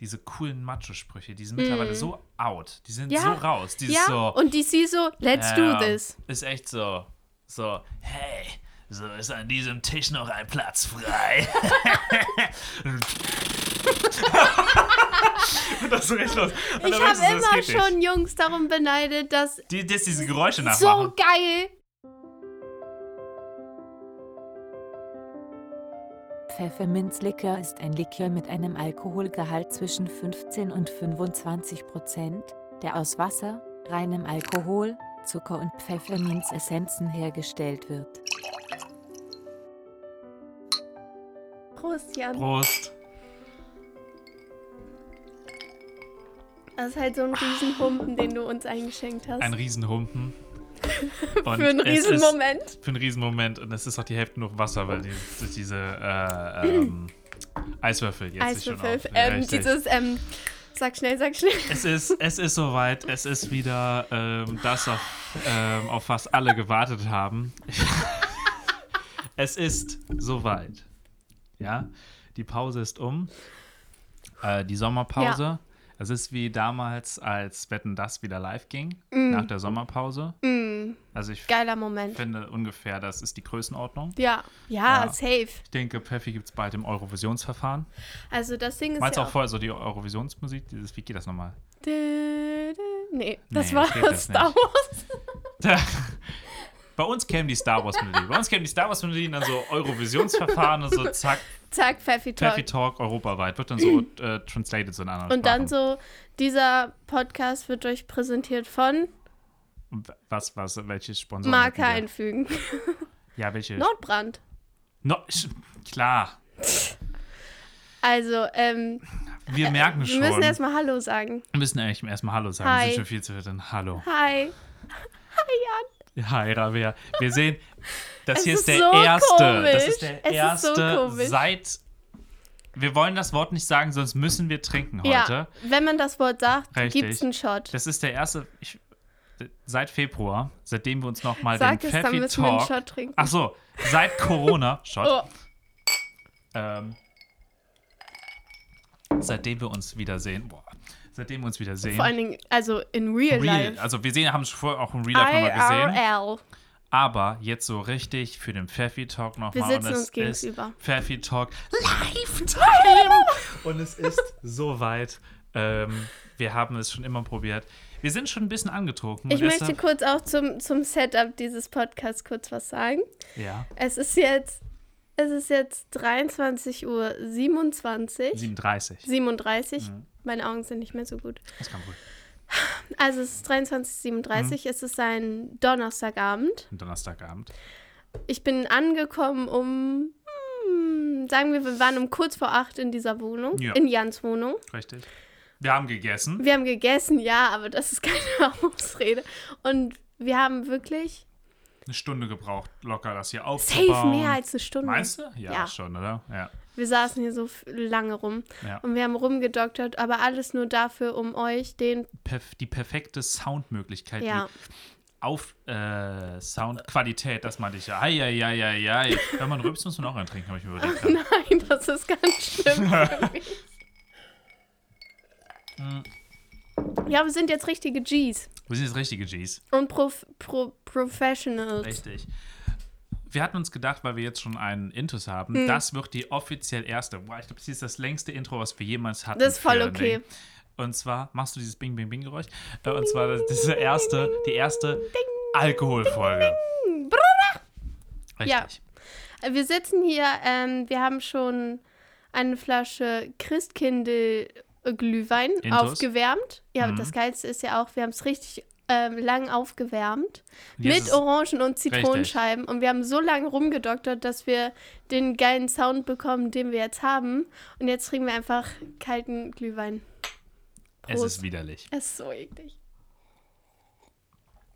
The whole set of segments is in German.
diese coolen Macho-Sprüche, die sind mittlerweile so out. Die sind Mm. Ja. so raus. Die Ja, so. und die sie so, let's Ja, do this. Ist echt so. So, hey, so ist an diesem Tisch noch ein Platz frei. das ist echt los. Und Ich habe immer schon Jungs darum beneidet, dass Die, die diese Geräusche nachmachen. so geil. Pfefferminzlikör ist ein Likör mit einem Alkoholgehalt zwischen 15 und 25 Prozent, der aus Wasser, reinem Alkohol, Zucker und Pfefferminzessenzen hergestellt wird. Prost, Jan. Prost. Das ist halt so ein Riesenhumpen, den du uns eingeschenkt hast. Ein Riesenhumpen. Und Für einen es ist- Riesenmoment. Für einen Riesenmoment. Und es ist auch die Hälfte nur Wasser, weil die, durch diese äh, ähm, Eiswürfel jetzt sich schon Eiswürfel. auf. Ja, Ähm, dieses, ähm, sag schnell, sag schnell. Es ist, es ist soweit. Es ist wieder ähm, das, auf, ähm, auf was alle gewartet haben. es ist soweit. Ja, die Pause ist um. Äh, die Sommerpause. Es ist wie damals, als Wetten das wieder live ging, nach der Sommerpause. Also ich Geiler Moment. finde ungefähr, das ist die Größenordnung. Ja, ja, Ja. safe. Ich denke, Pfeffi gibt es bald im Eurovisionsverfahren. Also das Ding ist Meinst du ja auch vorher so die Eurovisionsmusik? Dieses, wie geht das nochmal? Nee, das Nee, war das das Star. Wars. Bei uns kämen die Star Wars Melodie. Bei uns kämen die Star Wars Melodien dann so Eurovisionsverfahren und so zack, Zack, Pfeffi Talk. Pfeffi Talk europaweit. Wird dann so äh, translated so in anderen Und dann Sprachen. so, dieser Podcast wird euch präsentiert von Was, was, welche Sponsoren? Marke wir? einfügen. Ja, welche? Nordbrand. No, klar, Also, ähm, wir merken wir schon. müssen erstmal Hallo sagen. wir müssen eigentlich erstmal Hallo sagen. Hi. Wir sind schon viel zu viel. Hallo. Hi. Hi, Rabea. Wir sehen, das Es hier ist der so erste. Das ist der Es ist so erste seit. Wir wollen das Wort nicht sagen, sonst müssen wir trinken heute. Ja, wenn man das Wort sagt, Richtig. gibt's einen Shot. Das ist der erste. Ich, seit Februar, seitdem wir uns nochmal den es, dann Pfeffi müssen wir einen. Shot trinken. Ach so, seit Corona. Shot. Oh, Ähm, seitdem wir uns wiedersehen. Boah, seitdem wir uns wiedersehen. vor allen Dingen, also in real, Real, life. also wir sehen, haben es vorher auch im Real Life nochmal gesehen. IRL. Aber jetzt so richtig für den Pfeffi Talk nochmal. Wir sitzen uns gegenüber. Pfeffi Talk Lifetime. und es ist soweit. Ähm, wir haben es schon immer probiert. Wir sind schon ein bisschen angetrunken. Ich möchte kurz auch zum, zum Setup dieses Podcasts kurz was sagen. Ja, Es ist jetzt, es ist jetzt 23 Uhr 27, 37. 37. Mhm. Meine Augen sind nicht mehr so gut. Das kann gut. Also es ist 23.37 Mhm. es ist ein Donnerstagabend. Am Donnerstagabend. Ich bin angekommen um, hm, sagen wir, wir waren um kurz vor acht in dieser Wohnung, Ja. in Jans Wohnung. Richtig. Wir haben gegessen. Wir haben gegessen, ja, aber das ist keine Ausrede. Und wir haben wirklich Eine Stunde gebraucht, locker das hier safe aufzubauen. mehr als eine Stunde. Meinst du? Ja, Ja. schon, oder? Ja. Wir saßen hier so lange rum ja. und wir haben rumgedoktert, aber alles nur dafür, um euch den, Perf die perfekte Soundmöglichkeit, ja, die auf äh, Soundqualität, das meinte ich ja. Ei, ei, ei, ei, ei. Wenn man rülpst, muss man auch eintrinken, habe ich mir überlegt. nein, das ist ganz schlimm für mich. Ja, wir sind jetzt richtige Gs Wir sind jetzt richtige Gs. und Prof Pro Professionals. Richtig. Wir hatten uns gedacht, weil wir jetzt schon einen Intus haben, Hm. das wird die offiziell erste. Boah, ich glaube, das ist das längste Intro, was wir jemals hatten. Das ist voll okay. Ding. Und zwar machst du dieses Bing, Bing, Bing-Geräusch. Äh, Und zwar das, diese erste, die erste Alkoholfolge. Richtig. Ja. Wir sitzen hier, ähm, wir haben schon eine Flasche Christkindl Glühwein Intus. aufgewärmt. Ja, Mhm. das Geilste ist ja auch, wir haben es richtig ähm, lang aufgewärmt. Jetzt mit Orangen- und Zitronenscheiben. Und wir haben so lange rumgedoktert, dass wir den geilen Sound bekommen, den wir jetzt haben. Und jetzt trinken wir einfach kalten Glühwein. Es Prost. ist widerlich. Es ist so eklig.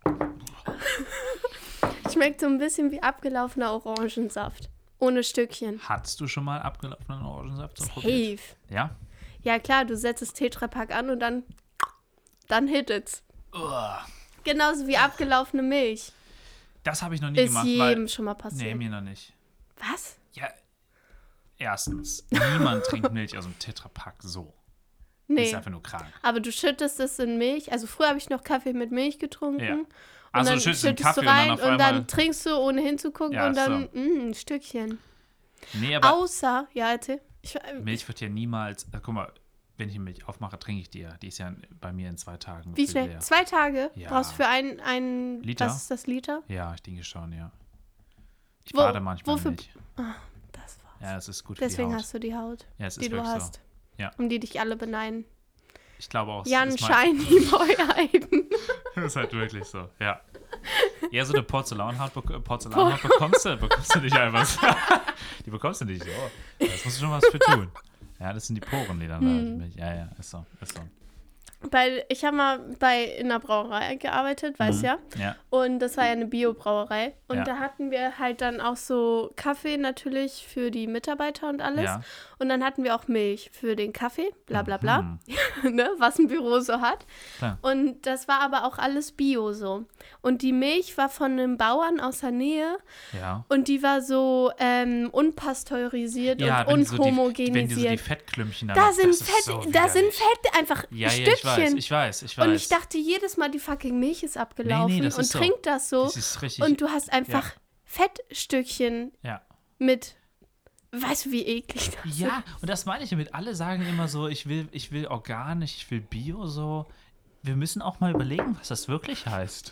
Schmeckt so ein bisschen wie abgelaufener Orangensaft. Ohne Stückchen. Hattest du schon mal abgelaufenen Orangensaft so probiert? Safe. Ja? Ja klar, du setzt das Tetrapack an und dann, dann hit it's. Uah. Genauso wie abgelaufene Milch. Das habe ich noch nie Ist gemacht, jedem weil. schon mal Nee, passiert. mir noch nicht. Was? Ja. Erstens, niemand trinkt Milch aus dem Tetrapack so. Die Nee. ist einfach nur krank. Aber du schüttest es in Milch. Also früher habe ich noch Kaffee mit Milch getrunken. Ja. Und Also dann du schüttest schüttest Kaffee du und dann rein und, dann trinkst du ohne hinzugucken Ja, und dann mm, ein Stückchen. nee, aber Außer, ja, erzähl. Ich, Milch wird ja niemals. Äh, guck mal, wenn ich Milch aufmache, trinke ich die ja. Die ist ja bei mir in zwei Tagen. wie schnell? leer. Zwei Tage Ja. brauchst du für ein, ein Liter? Was ist das Liter? Ja, ich denke schon, ja. Ich Wo- bade manchmal wofür- Milch. Das war's. Ja, das ist gut Deswegen für die Haut. hast du die Haut, ja, es ist die du hast. so. Ja. Um die dich alle beneiden. Ich glaube auch. Jan Shiny Boy Aiden. Das ist halt wirklich so, ja. Ja, so eine Porzellanhaut, bek Porzellanhaut bekommst du, bekommst du nicht einfach. Die bekommst du nicht so. Das musst du schon was für tun. Ja, das sind die Poren, die dann Hm. da. Ja, ja, ist so, ist so. Weil ich habe mal bei in einer Brauerei gearbeitet, weißt Mhm. ja. Ja, Und das war ja eine Biobrauerei. Und Ja. da hatten wir halt dann auch so Kaffee natürlich für die Mitarbeiter und alles. ja. Und dann hatten wir auch Milch für den Kaffee, bla bla bla, Mhm. ne, was ein Büro so hat. Klar. Und das war aber auch alles Bio so. Und die Milch war von einem Bauern aus der Nähe Ja. und die war so ähm, unpasteurisiert Ja, und die so wenn die so die unhomogenisiert. Fettklümpchen da haben, sind Fett, so da sind. Fett einfach Ja, ja, ich weiß, Stückchen. ich weiß, ich weiß. und ich dachte jedes Mal, die fucking Milch ist abgelaufen das und ist so. trinkt das so. das ist richtig. und du hast einfach Fettstückchen ja. mit. Weißt du, wie eklig das ist? Ja, und das meine ich damit. Alle sagen immer so, ich will, ich will organisch, ich will Bio so. Wir müssen auch mal überlegen, was das wirklich heißt.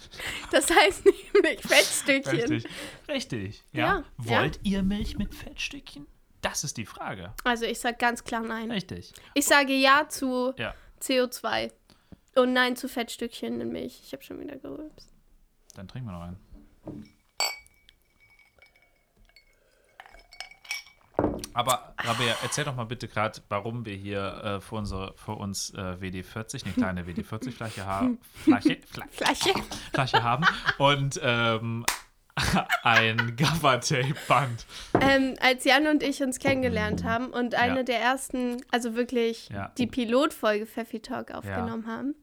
Das heißt nämlich Fettstückchen. Richtig. Richtig. Ja. Ja, Wollt ihr Milch mit Fettstückchen? Das ist die Frage. Also ich sage ganz klar nein. Richtig. Ich sage ja zu Ja. CO2 und nein zu Fettstückchen in Milch. Ich habe schon wieder gerülpst. Dann trinken wir noch einen. Aber Rabea, erzähl doch mal bitte gerade, warum wir hier äh, für, unsere, für uns äh, WD40, eine kleine WD40-Flasche ha Flasche, Fla Flasche. Flasche haben und ähm, ein Gaffer-Tape-Band. Ähm, als Jan und ich uns kennengelernt haben und eine Ja. der ersten, also wirklich Ja. die Pilotfolge Pfeffi Talk aufgenommen haben,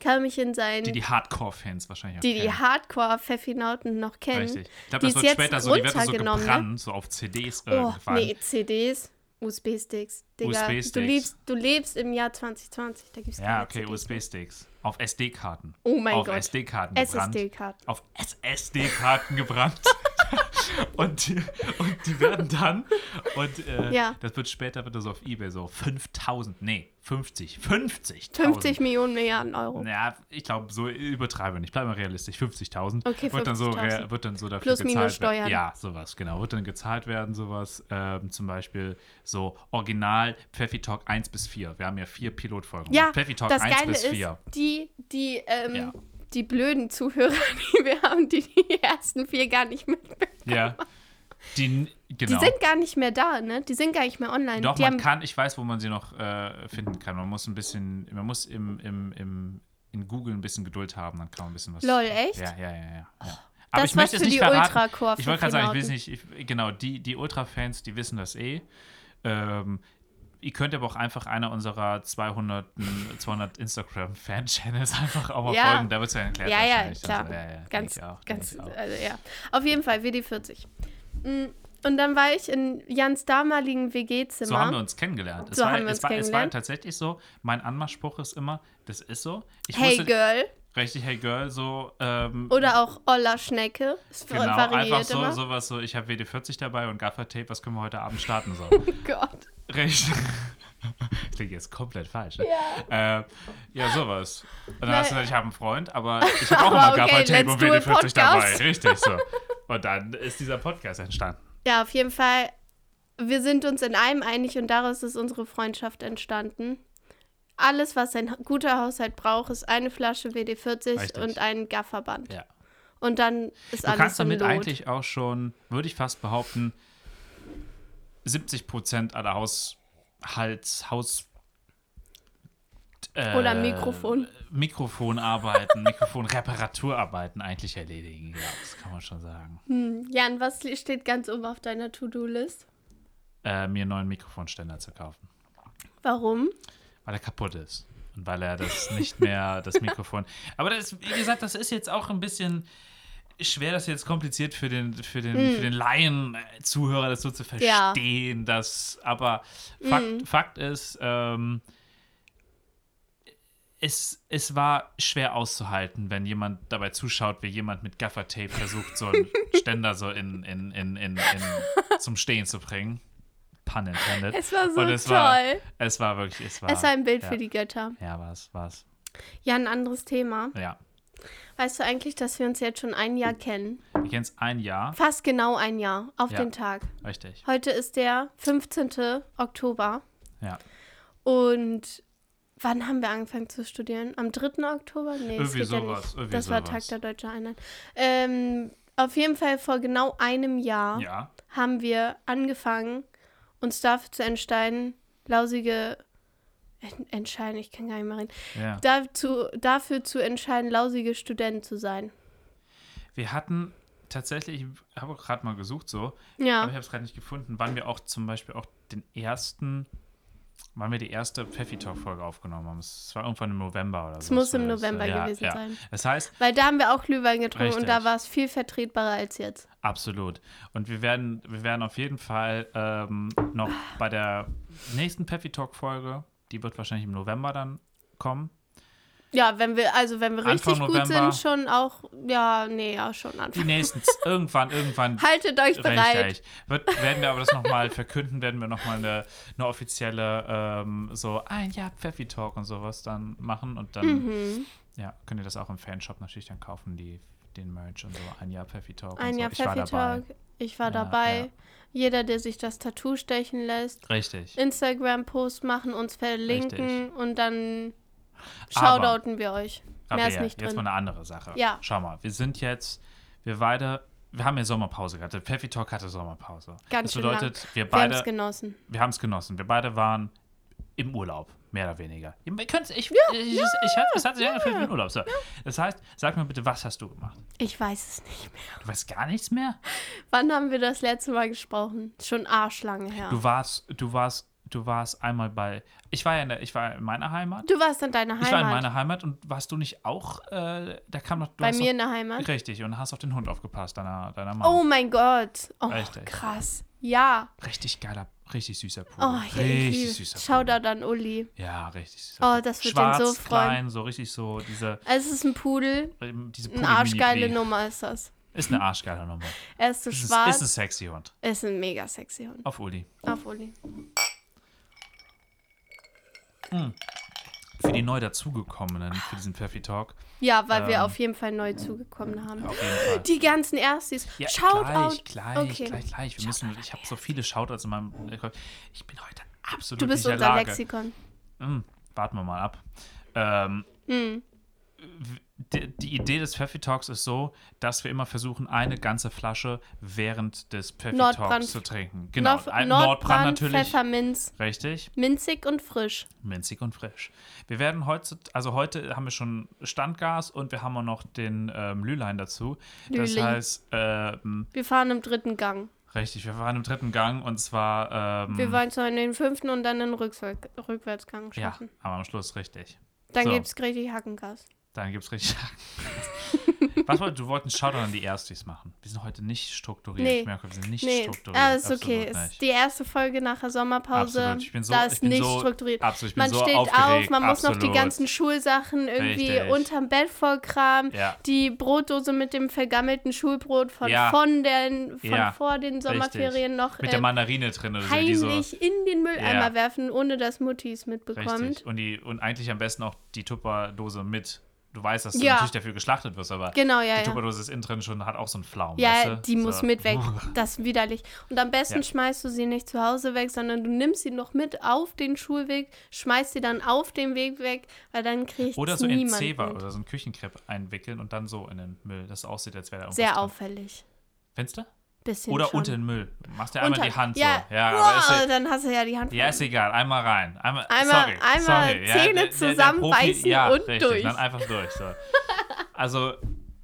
kam ich in sein, Die die Hardcore-Fans wahrscheinlich auch die, die kennen. Hardcore-Pfeffinauten noch kennen. Richtig. Ich glaube, die das wird später so, die wird so ne? gebrannt, so auf CDs Oh, irgendwann. nee, CDs, USB-Sticks. Digga, USB-Sticks. Du, lebst, du lebst im Jahr 2020, da gibt's Ja, keine okay. USB-Sticks. Auf SD-Karten. Oh mein auf Gott. SD-Karten gebrannt. SSD-Karten. Auf SSD-Karten gebrannt. und, die, und die werden dann, und äh, Ja. das wird später wird das auf Ebay so 5000, nee, 50, 50. 50 Millionen Milliarden Euro. Ja, ich glaube, so übertreibe ich nicht. Bleib mal realistisch. 50.000. Okay, wird dann so 50.000. rea- Wird dann so dafür Plus, gezahlt minus werden. Steuern. Ja, sowas, genau. Wird dann gezahlt werden, sowas. Ähm, zum Beispiel so Original Pfeffi Talk 1 bis 4. Wir haben ja vier Pilotfolgen. Ja, Pfeffi Talk das 1 Geile bis ist, 4. die, die, ähm, Ja. Die blöden Zuhörer, die wir haben, die die ersten vier gar nicht mitbekommen. Ja. Die, genau. Die sind gar nicht mehr da, ne? Die sind gar nicht mehr online. Doch, die man kann, ich weiß, wo man sie noch äh, finden kann. Man muss ein bisschen, man muss im, im, im, in Google ein bisschen Geduld haben, dann kann man ein bisschen was. Lol, echt? Ja, ja, ja, ja. ja. Aber Das ich möchte es nicht die verraten. Ich wollte gerade sagen, ich will es nicht, ich, genau, die, die Ultra-Fans, die wissen das eh. Ähm, ihr könnt aber auch einfach einer unserer 200, 200 Instagram-Fan-Channels einfach auch mal Ja. folgen. Da wird es ja erklärt. ja, ja, klar. Also, ja, ja, ganz, auch, ganz, also ja. Auf jeden Fall, WD40. Mm, Und dann war ich in Jans damaligen WG-Zimmer. So haben wir uns kennengelernt. Es So war, haben wir es uns war, es war kennengelernt. tatsächlich so, mein Anmachspruch ist immer, das ist so. Ich hey wusste, Girl. Richtig, hey Girl, so. Ähm, Oder auch Olla Schnecke. Es genau, einfach so, immer. sowas so, ich habe WD40 dabei und Gaffer-Tape, was können wir heute Abend starten? So. Oh Gott. Richtig. Das klingt jetzt komplett falsch. Ne? Ja. Äh, ja, sowas. Und dann hast du gesagt, ich habe einen Freund, aber ich habe auch immer okay, Gaffer-Tape und do a WD40 dabei. Richtig so. Und dann ist dieser Podcast entstanden. Ja, auf jeden Fall. Wir sind uns in einem einig und daraus ist unsere Freundschaft entstanden. Alles, was ein guter Haushalt braucht, ist eine Flasche WD-40 Richtig. und ein Gafferband. Ja. Und dann ist Du alles kannst im damit Lot. eigentlich auch schon, würde ich fast behaupten, 70 Prozent aller Haushalts, Haus. Äh, Oder Mikrofon. Mikrofonarbeiten, Mikrofonreparaturarbeiten eigentlich erledigen. Ja, das kann man schon sagen. Hm, Jan, was steht ganz oben auf deiner To-Do-List? Äh, mir einen neuen Mikrofonständer zu kaufen. Warum? Weil er kaputt ist. Und weil er das nicht mehr, das Mikrofon. Aber das, wie gesagt, das ist jetzt auch ein bisschen schwer, das jetzt kompliziert für den, für den, für den Laien-Zuhörer, das so zu Hm. Ja. verstehen. Dass, aber Fakt, Mhm. Fakt ist, ähm, es, es war schwer auszuhalten, wenn jemand dabei zuschaut, wie jemand mit Gaffertape versucht, so einen Ständer so in, in, in, in, in, zum Stehen zu bringen. Pun intended. Es war so Und es toll. war, es war wirklich, es war. es war ein Bild ja. für die Götter. Ja, war es, war es. Ja, ein anderes Thema. Ja. Weißt du eigentlich, dass wir uns jetzt schon ein Jahr kennen? Wir kennen es ein Jahr. Fast genau ein Jahr, auf Ja. den Tag. Richtig. Heute ist der 15. Oktober. Ja. Und wann haben wir angefangen zu studieren? Am 3. Oktober? Nee, das Irgendwie ja sowas, nicht. irgendwie das war sowas. Tag der Deutschen Einheit. Ähm, auf jeden Fall vor genau einem Jahr Ja. haben wir angefangen, uns dafür zu entscheiden, lausige entscheiden, ich kann gar nicht mehr reden, ja. dazu, dafür zu entscheiden, lausige Student zu sein. Wir hatten tatsächlich, ich habe gerade mal gesucht so, Ja. aber ich habe es gerade nicht gefunden, wann wir auch zum Beispiel auch den ersten, wann wir die erste Pfeffi Talk Folge aufgenommen haben. Es war irgendwann im November oder so. Es muss im November gewesen sein. Das heißt, Weil da haben wir auch Glühwein getrunken und da Richtig. war es viel vertretbarer als jetzt. absolut. Und wir werden, wir werden auf jeden Fall ähm, noch bei der nächsten Pfeffi Talk Folge, die wird wahrscheinlich im November dann kommen. Ja, wenn wir, also wenn wir Anfang richtig gut November. sind, schon auch, ja, nee, ja, schon Die Anfang. nächsten, irgendwann, irgendwann Haltet euch bereit. Richtig. Wird, werden wir aber das nochmal verkünden, werden wir nochmal eine, eine offizielle, ähm, so ein Jahr Pfeffi Talk und sowas dann machen und dann, Mhm. ja, könnt ihr das auch im Fanshop natürlich dann kaufen, die, den Merch und so, ein Jahr Pfeffi Talk Ein und Jahr so. Pfeffi. Talk. Ich war Ja, dabei. ja. Jeder, der sich das Tattoo stechen lässt, Richtig. Instagram-Post machen, uns verlinken Richtig. und dann shoutouten wir euch. Mehr ist nicht jetzt drin. mal eine andere Sache. Ja. Schau mal, wir sind jetzt, wir beide, wir haben ja Sommerpause gehabt. Der Pfeffi Talk hatte Sommerpause. Ganz das schön lang. bedeutet, wir Wir haben es beide, genossen. wir haben es genossen. Wir beide waren im Urlaub, mehr oder weniger. Ihr ich, ich, ich, ich, hat- es hat sich angefühlt wie ein Urlaub. So. Das heißt, sag mir bitte, was hast du gemacht? Ich weiß es nicht mehr. Du weißt gar nichts mehr? Wann haben wir das letzte Mal gesprochen? Schon arschlange her. Du warst, du warst, du warst einmal bei, ich war ja in, der, ich war in meiner Heimat. Du warst in deiner Heimat. Ich war in meiner Heimat und warst du nicht auch, äh, da kam noch, Bei mir in noch, der Heimat. Richtig, und hast auf den Hund aufgepasst, deiner, deiner Mama. Oh mein Gott. Oh, Richtig. krass. Ja. Richtig geiler, richtig süßer Pudel. Oh, richtig liebe. süßer Shoutout an Uli. Pudel. Ja, richtig süßer Oh, Pudel. das wird Schwarz, den so freuen. klein, so richtig so, diese, Es ist ein Pudel. ähm, diese Eine arschgeile. Nummer ist das. Ist eine arschgeile Nummer. Er ist so Ist, ein- schwarz. ist ein sexy Hund. ist ein mega sexy Hund. Auf Uli. Auf Uli. Für die neu dazugekommenen, für diesen Pfeffi Talk, Ja, weil wir Ähm, auf jeden Fall neu zugekommen haben. auf jeden Fall. Die ganzen Erstis. Ja, Shoutout. gleich, gleich, Okay. gleich, gleich. Wir müssen, ich habe so viele Shoutouts in meinem. Ich bin heute absolut Du bist nicht unser. Lexikon. Hm, warten wir mal ab. Ähm, Hm. Die, die Idee des Pfeffi Talks ist so, dass wir immer versuchen, eine ganze Flasche während des Pfeffi Nordbrand. Talks zu trinken. Genau. Nord Nordbrand, Nordbrand natürlich. Pfefferminz. Richtig. Minzig und frisch. Minzig und frisch. Wir werden heute, also heute haben wir schon Standgas und wir haben auch noch den ähm, Lülein dazu. Das Lüling. heißt, ähm, Wir fahren im dritten Gang. richtig, wir waren im dritten Gang und zwar. Ähm, Wir wollen zwar in den fünften und dann den Rückwär Rückwärtsgang Ja, schaffen. aber am Schluss richtig. Dann so. gibt's richtig Hackengas. Dann gibt's richtig. Was wollt, du wolltest Shoutout an die Erstis machen. Wir sind heute nicht strukturiert. Nee. Ich merke, wir sind nicht Nee, strukturiert. ah, ist okay. Ist die erste Folge nach der Sommerpause. Absolut. Ich bin so- da ich ist bin nicht so- strukturiert. Absolut, ich bin Man so steht aufgeregt. auf, man muss noch die ganzen Schulsachen irgendwie Richtig. unterm Bett vollkramen. Ja. Die Brotdose mit dem vergammelten Schulbrot von, Ja. von, den, von Ja. vor den Sommerferien noch Mit der ähm, Mandarine drin oder so. Die so heimlich in den Mülleimer werfen, ohne dass Mutti es mitbekommt. richtig. Und, die, und eigentlich am besten auch die Tupperdose mit. Du weißt, dass du Ja. natürlich dafür geschlachtet wirst, aber Genau, ja, die ja. Tupperdose ist innen drin schon, hat auch so einen Pflaum. Ja, weißt du? die muss so. mit weg. Das ist widerlich. Und am besten Ja. schmeißt du sie nicht zu Hause weg, sondern du nimmst sie noch mit auf den Schulweg, schmeißt sie dann auf dem Weg weg, weil dann kriegt Oder so in Zewa oder so ein Küchenkrepp einwickeln und dann so in den Müll, dass es aussieht, als wäre da irgendwas Sehr drin. auffällig. Du? Bisschen Oder schon. unter den Müll. Machst dir einmal Unter- die Hand ja, so. Ja, wow, aber ist ja, dann hast du ja die Hand ja, ist egal. Einmal rein. Einmal, Einmal- sorry, einmal sorry. Ja, Zähne der zusammenbeißen ja, und richtig, durch. Dann einfach durch. So. Also,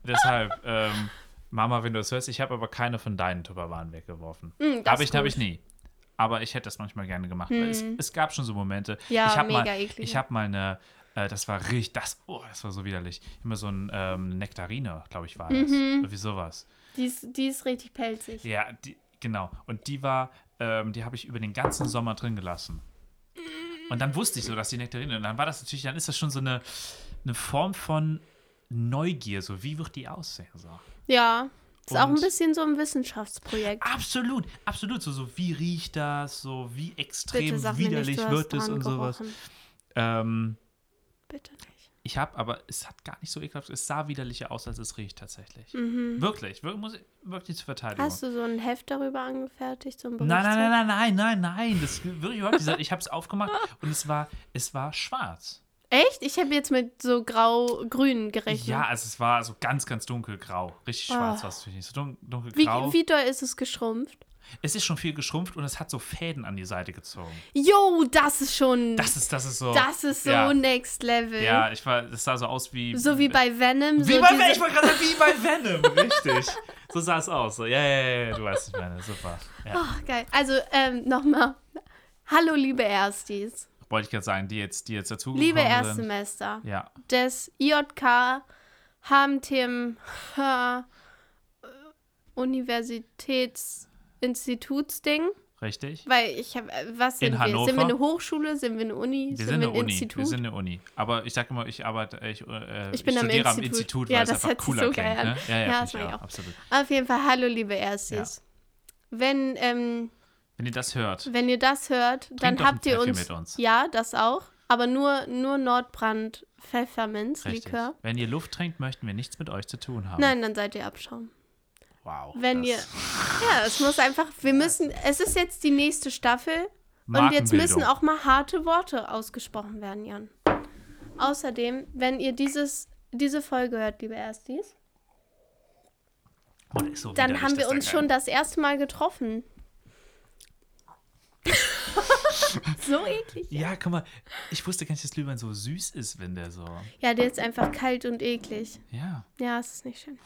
deshalb, ähm, Mama, wenn du das hörst, ich habe aber keine von deinen Tupperwaren weggeworfen. Mm, das habe ich, habe ich nie. Aber ich hätte das manchmal gerne gemacht. weil Es, es gab schon so Momente. Ja, ich hab mega mal, eklig. Ich habe mal eine, äh, das war richtig, das, oh, das war so widerlich. Immer so ein ähm, Nektarine, glaube ich, war das. Mhm. Irgendwie sowas. Die ist, die ist richtig pelzig. Ja, die, genau. Und die war, ähm, die habe ich über den ganzen Sommer drin gelassen. Und dann wusste ich so, dass die Nektarine. Und dann war das natürlich, dann ist das schon so eine, eine Form von Neugier. So, wie wird die aussehen? So. Ja. Ist auch ein Und- bisschen so ein Wissenschaftsprojekt. Absolut, absolut. So, so wie riecht das? So, wie extrem Bitte nicht, widerlich hast wird es und sowas. gerochen. Ähm, Bitte nicht. Ich habe, aber es hat gar nicht so ekelhaft. Es sah widerlicher aus, als es riecht tatsächlich. Mhm. Wirklich, wirklich, muss ich, wirklich zur Verteidigung. Hast du so ein Heft darüber angefertigt? So ein Nein, nein, nein, nein, nein, nein, nein. Das wirklich überhaupt nicht. Ich habe es aufgemacht und es war, es war schwarz. Echt? Ich habe jetzt mit so grau-grün gerechnet. Ja, also es war so ganz, ganz dunkelgrau. Richtig schwarz Ah. war es natürlich nicht. So dun Wie, dunkelgrau. wie doll ist es geschrumpft? Es ist schon viel geschrumpft und es hat so Fäden an die Seite gezogen. Jo, das ist schon. Das ist, das ist so. das ist so ja, next level. Ja, ich war, das sah so aus wie. So wie bei Venom. Wie so bei Venom, ich wollte gerade sagen, wie bei Venom, richtig. So sah es aus. So, ja, ja, ja, du weißt, was ich meine. Super. Ja. Ach, geil. Also, ähm, nochmal. Hallo, liebe Erstis. Wollte ich gerade sagen, die jetzt, die jetzt dazu Liebe sind. Erstsemester Ja, des IJK Hamtem äh, Universitätsinstitutsding. richtig. Weil ich habe, was sind In wir? Sind wir Hannover? eine Hochschule? Sind wir eine Uni? Wir sind sind wir ein Uni. Institut? Wir sind eine Uni. Aber ich sage immer, ich arbeite, ich, äh, Ich bin am studiere am Institut. Institut, Ja, weil es das einfach hört sich cooler so klingt. Ne? Ja, ja, Ja, ja, das ich ich auch, auch. absolut. Auf jeden Fall, hallo, liebe Erstis. Wenn, ähm, Wenn ihr das hört, wenn ihr das hört, dann habt ihr uns, uns. Ja, das auch. Aber nur, nur Nordbrand richtig. Pfefferminz-Likör. Wenn ihr Luft trinkt, möchten wir nichts mit euch zu tun haben. Nein, dann seid ihr Abschaum. Wow. Wenn ihr. Ja, es muss einfach. Wir müssen. Es ist jetzt die nächste Staffel. Und jetzt müssen auch mal harte Worte ausgesprochen werden, Jan. Außerdem, wenn ihr dieses, diese Folge hört, liebe Erstis, Oh, so dann haben wir uns ja schon das erste Mal getroffen. so eklig. Ja, guck mal, ich wusste gar nicht, dass Glühwein so süß ist, wenn der so. Ja, der ist einfach kalt und eklig. Ja, Ja, es ist nicht schön.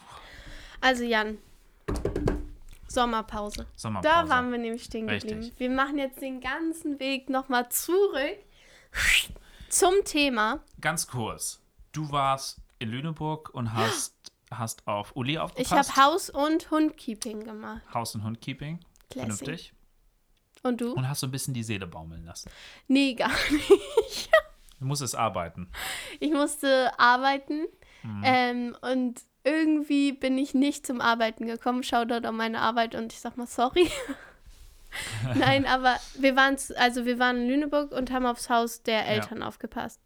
Also, Jan. Sommerpause. Sommerpause. Da waren wir nämlich stehen Richtig. geblieben. Wir machen jetzt den ganzen Weg nochmal zurück zum Thema. Ganz kurz. Du warst in Lüneburg und hast, hast auf Uli Ich aufgepasst. habe Haus- und Hundkeeping gemacht. Haus- und Hundkeeping. Vernünftig. Und du? Und hast so ein bisschen die Seele baumeln lassen. Nee, gar nicht. Du musst es arbeiten. Ich musste arbeiten Mhm. ähm, und irgendwie bin ich nicht zum Arbeiten gekommen. Schau dort an meine Arbeit und ich sag mal sorry. Nein, aber wir waren also wir waren in Lüneburg und haben aufs Haus der Eltern aufgepasst.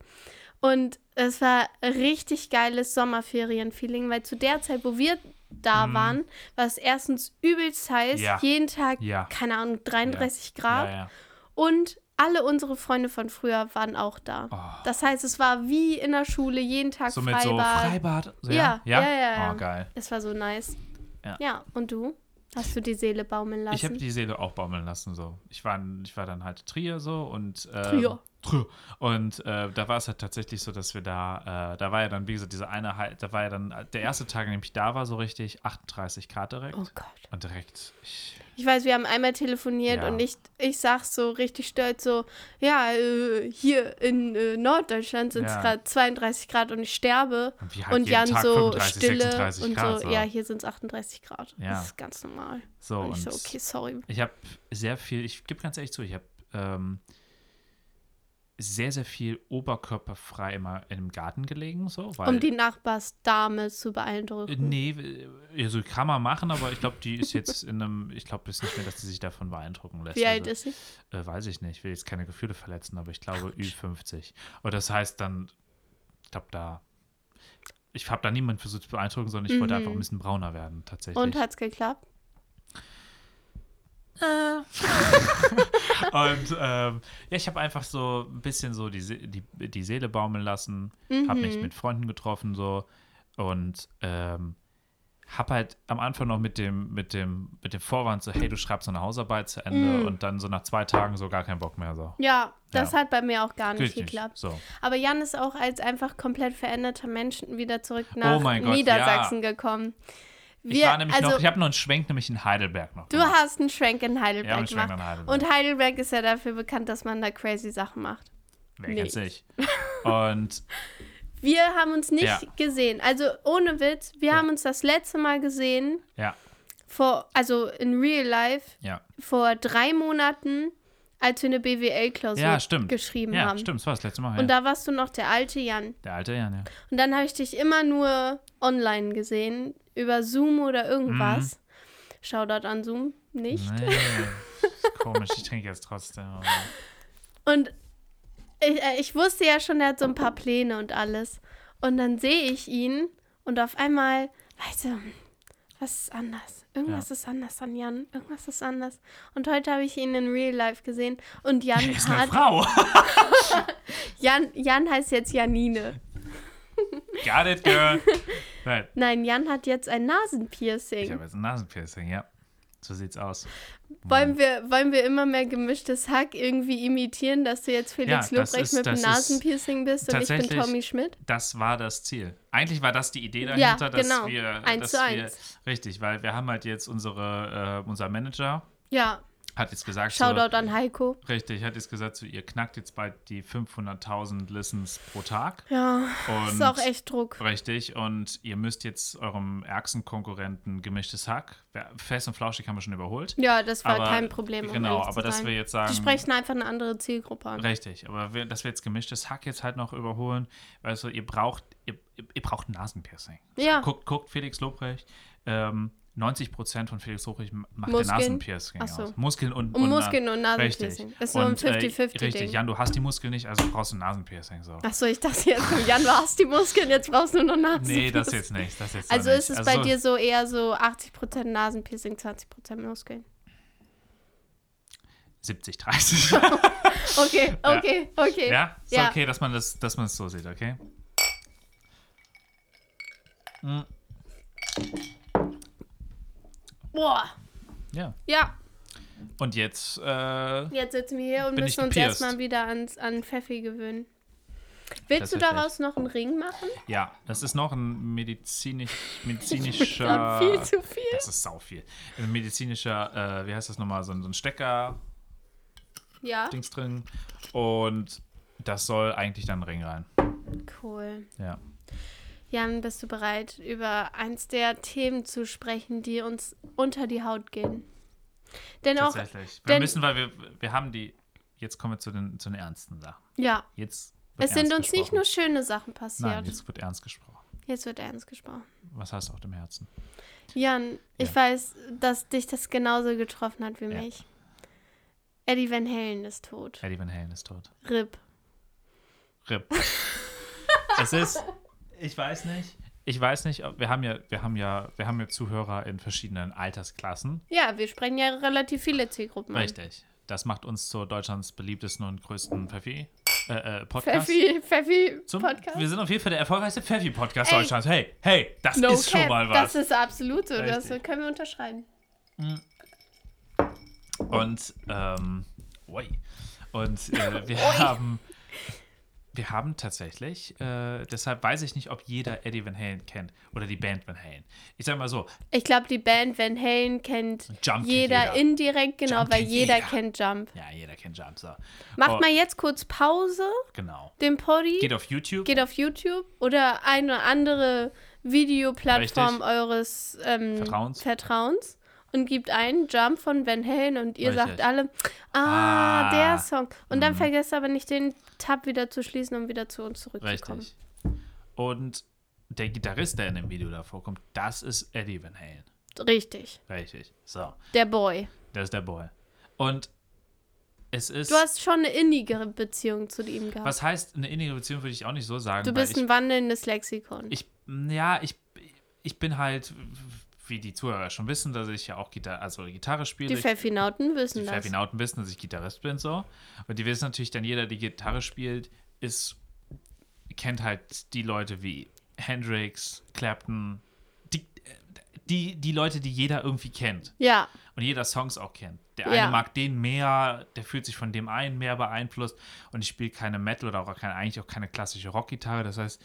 Und es war richtig geiles Sommerferien-Feeling, weil zu der Zeit, wo wir da waren, war es erstens übelst heiß. Ja. jeden Tag, Ja. keine Ahnung, 33 Grad. Ja, ja. Und alle unsere Freunde von früher waren auch da. Oh. Das heißt, es war wie in der Schule, jeden Tag So mit so Freibad. Freibad. So, Ja, ja, ja, ja. Oh, geil. Es war so nice. Ja. Ja, und du? Hast du die Seele baumeln lassen? Ich habe die Seele auch baumeln lassen. So. Ich, war, ich war dann halt Trier so und. Ähm, Trier. Und äh, da war es halt tatsächlich so, dass wir da, äh, da war ja dann, wie gesagt, diese eine, da war ja dann, der erste Tag, an dem ich da war, so richtig 38 Grad direkt. oh Gott. Und direkt, ich, Ich weiß, wir haben einmal telefoniert Ja. und ich, ich sag so richtig stolz so, ja, äh, hier in äh, Norddeutschland sind es Ja. gerade 32 Grad und ich sterbe. Und wie halt und Jan Tag so 35, Stille 36 und Grad, so, ja, hier sind es 38 Grad. Ja. Das ist ganz normal. so und und ich so, okay, sorry. ich habe sehr viel, ich gebe ganz ehrlich zu, ich habe ähm, sehr, sehr viel oberkörperfrei immer im Garten gelegen, so, Um die Nachbarsdame zu beeindrucken. Nee, äh, so kann man machen, aber ich glaube, die ist jetzt in einem, ich glaube es nicht mehr, dass sie sich davon beeindrucken lässt. Wie alt Also, ist sie? Äh, weiß ich nicht, ich will jetzt keine Gefühle verletzen, aber ich glaube Ü50. Und das heißt dann, ich glaube da, ich habe da niemanden versucht zu beeindrucken, sondern ich wollte Mhm. einfach ein bisschen brauner werden, tatsächlich. Und hat's geklappt? Und ähm, ja, ich habe einfach so ein bisschen so die, die, die Seele baumeln lassen, habe mich Mhm. mit Freunden getroffen so und ähm, habe halt am Anfang noch mit dem, mit dem, mit dem Vorwand so, hey, du schreibst so eine Hausarbeit zu Ende Mhm. und dann so nach zwei Tagen so gar keinen Bock mehr so. Ja, das Ja. hat bei mir auch gar nicht Richtig. geklappt. So. Aber Jan ist auch als einfach komplett veränderter Mensch wieder zurück nach Oh Gott, Niedersachsen gekommen. Ich Wir- war nämlich also, noch, ich habe noch einen Schwenk nämlich in Heidelberg noch. Du gemacht. hast einen Schwenk in ja, Heidelberg einen Schwenk gemacht. in Heidelberg. Und Heidelberg ist ja dafür bekannt, dass man da crazy Sachen macht. Wer nee. kennt's nicht? Und Wir haben uns nicht Ja. gesehen. Also ohne Witz, wir Ja. haben uns das letzte Mal gesehen, ja, vor, also in real life, ja. vor drei Monaten, als wir eine BWL-Klausur Ja, stimmt. geschrieben Ja, haben. stimmt, das war das letzte Mal. Ja. Und da warst du noch der alte Jan. Der alte Jan, ja. Und dann habe ich dich immer nur online gesehen, über Zoom oder irgendwas. Shoutout an Zoom, nicht. Nee, komisch, ich trinke jetzt trotzdem. aber- Und ich, äh, ich wusste ja schon, er hat so ein paar Pläne und alles. Und dann sehe ich ihn und auf einmal, weißt du, was ist anders? Irgendwas Ja. ist anders an Jan. Irgendwas ist anders. Und heute habe ich ihn in Real Life gesehen. Und Jan Er ist eine hat. Frau. Jan, Jan heißt jetzt Janine. Got it, girl. Right. Nein, Jan hat jetzt ein Ich Nasenpiercing. habe jetzt ein Nasenpiercing, ja. So sieht's aus. Wollen wir, wollen wir immer mehr gemischtes Hack irgendwie imitieren, dass du jetzt Felix Ja, Lobrecht ist- mit dem Nasenpiercing bist und ich bin Tommy Schmidt? Das war das Ziel. Eigentlich war das die Idee Ja, dahinter, dass genau. wir. Eins dass zu wir, eins. Richtig, weil wir haben halt jetzt unsere, äh, unser Manager Ja, hat jetzt gesagt, so, Shoutout an Heiko. richtig, hat jetzt gesagt, so, ihr knackt jetzt bald die 500.000 Listens pro Tag. Ja, Und ist auch echt Druck. Richtig, und ihr müsst jetzt eurem ärgsten Konkurrenten gemischtes Hack, fest und flauschig haben wir schon überholt. Ja, das war Aber- kein Problem. Um genau, ehrlich aber dass sein. wir jetzt sagen- Die sprechen einfach eine andere Zielgruppe an. Richtig, aber wir, dass wir jetzt gemischtes Hack jetzt halt noch überholen, weißt du, ihr braucht, ihr, ihr, braucht Nasenpiercing. Ja. Guckt, guckt Felix Lobrecht, ähm, 90% von Felix Lobrecht macht der Muskeln? Nasenpiercing Ach so. aus. Muskeln und, Um und Muskeln und Richtig. Nasenpiercing. Ist so ein Und, äh, 50-50-Ding. Richtig, Jan, du hast die Muskeln nicht, also brauchst du ein Nasenpiercing. So. Achso, ich dachte jetzt, Jan, du hast die Muskeln, jetzt brauchst du nur Nasenpiercing. Nee, das jetzt nicht. Das jetzt so Also ist es Also bei dir so eher so 80% Nasenpiercing, 20% Muskeln. 70, 30. Okay, okay, okay. Ja, ist Ja. okay, dass man das, dass man es so sieht, okay? Boah. Ja. Ja, Und jetzt, äh, jetzt sitzen wir hier und müssen uns erstmal wieder ans, an Pfeffi gewöhnen. Willst du daraus noch einen Ring machen? ja, das ist noch ein medizinisch, medizinischer. viel zu viel. Das ist sau viel. Ein medizinischer, äh, wie heißt das nochmal, so ein, so ein Stecker-Dings Ja, drin. Und das soll eigentlich dann ein Ring rein. cool. Ja. Jan, bist du bereit, über eins der Themen zu sprechen, die uns unter die Haut gehen? Denn auch, Tatsächlich. Wir denn- müssen, weil wir, wir haben die. Jetzt kommen wir zu den, zu den ernsten Sachen. ja, Jetzt. wird es sind uns nicht gesprochen. nur schöne Sachen passiert. Nein, jetzt wird ernst gesprochen. Jetzt wird ernst gesprochen. Was hast du auf dem Herzen? Jan, ich Ja. weiß, dass dich das genauso getroffen hat wie Ja. mich. Eddie Van Halen ist tot. Eddie Van Halen ist tot. RIP. RIP. es ist, ich weiß nicht, ich weiß nicht, wir haben ja, wir haben ja, wir haben ja Zuhörer in verschiedenen Altersklassen. Ja, wir sprechen ja relativ viele Zielgruppen an. Richtig. Das macht uns zu Deutschlands beliebtesten und größten Pfeffi, äh, äh, Podcast. Pfeffi, Pfeffi Zum, Podcast. Wir sind auf jeden Fall der erfolgreichste Pfeffi-Podcast Ey. Deutschlands. Hey, hey, das no ist schon cap. mal was. Das ist absolut so. Das können wir unterschreiben. Und, ähm, oi. Und äh, wir haben, wir haben tatsächlich, äh, deshalb weiß ich nicht, ob jeder Eddie Van Halen kennt oder die Band Van Halen. Ich sag mal so, Ich glaube, die Band Van Halen kennt Jump kennt jeder, jeder. indirekt, genau, Jump weil kennt jeder jeder. kennt Jump. ja, jeder kennt Jump, so. Macht Oh, mal jetzt kurz Pause, Genau. den Poddy. Geht auf YouTube. geht auf YouTube oder eine andere Videoplattform Richtig. eures ähm, Vertrauens. Vertrauens und gibt ein Jump von Van Halen und ihr Richtig. sagt alle, ah, Ah. der Song. Und dann Mhm. vergesst aber nicht den Tab wieder zu schließen, um wieder zu uns zurückzukommen. Richtig. Und der Gitarrist, der in dem Video da vorkommt, das ist Eddie Van Halen. Richtig. Richtig. So, Der Boy. das ist der Boy. Und es ist. Du hast schon eine innigere Beziehung zu ihm gehabt. was heißt eine innige Beziehung, würde ich auch nicht so sagen. du bist ich, ein wandelndes Lexikon. ich, ja, ich, ich bin halt, wie die Zuhörer schon wissen, dass ich ja auch Gitar also Gitarre spiele. die Pfeffinauten die wissen das. Pfeffinauten wissen, dass ich Gitarrist bin, so. Und die wissen natürlich dann, jeder, der Gitarre spielt, ist, kennt halt die Leute wie Hendrix, Clapton, die, die, die Leute, die jeder irgendwie kennt. Ja, Und jeder Songs auch kennt. Der Ja. eine mag den mehr, der fühlt sich von dem einen mehr beeinflusst. Und ich spiele keine Metal oder auch keine, eigentlich auch keine klassische Rockgitarre. Das heißt,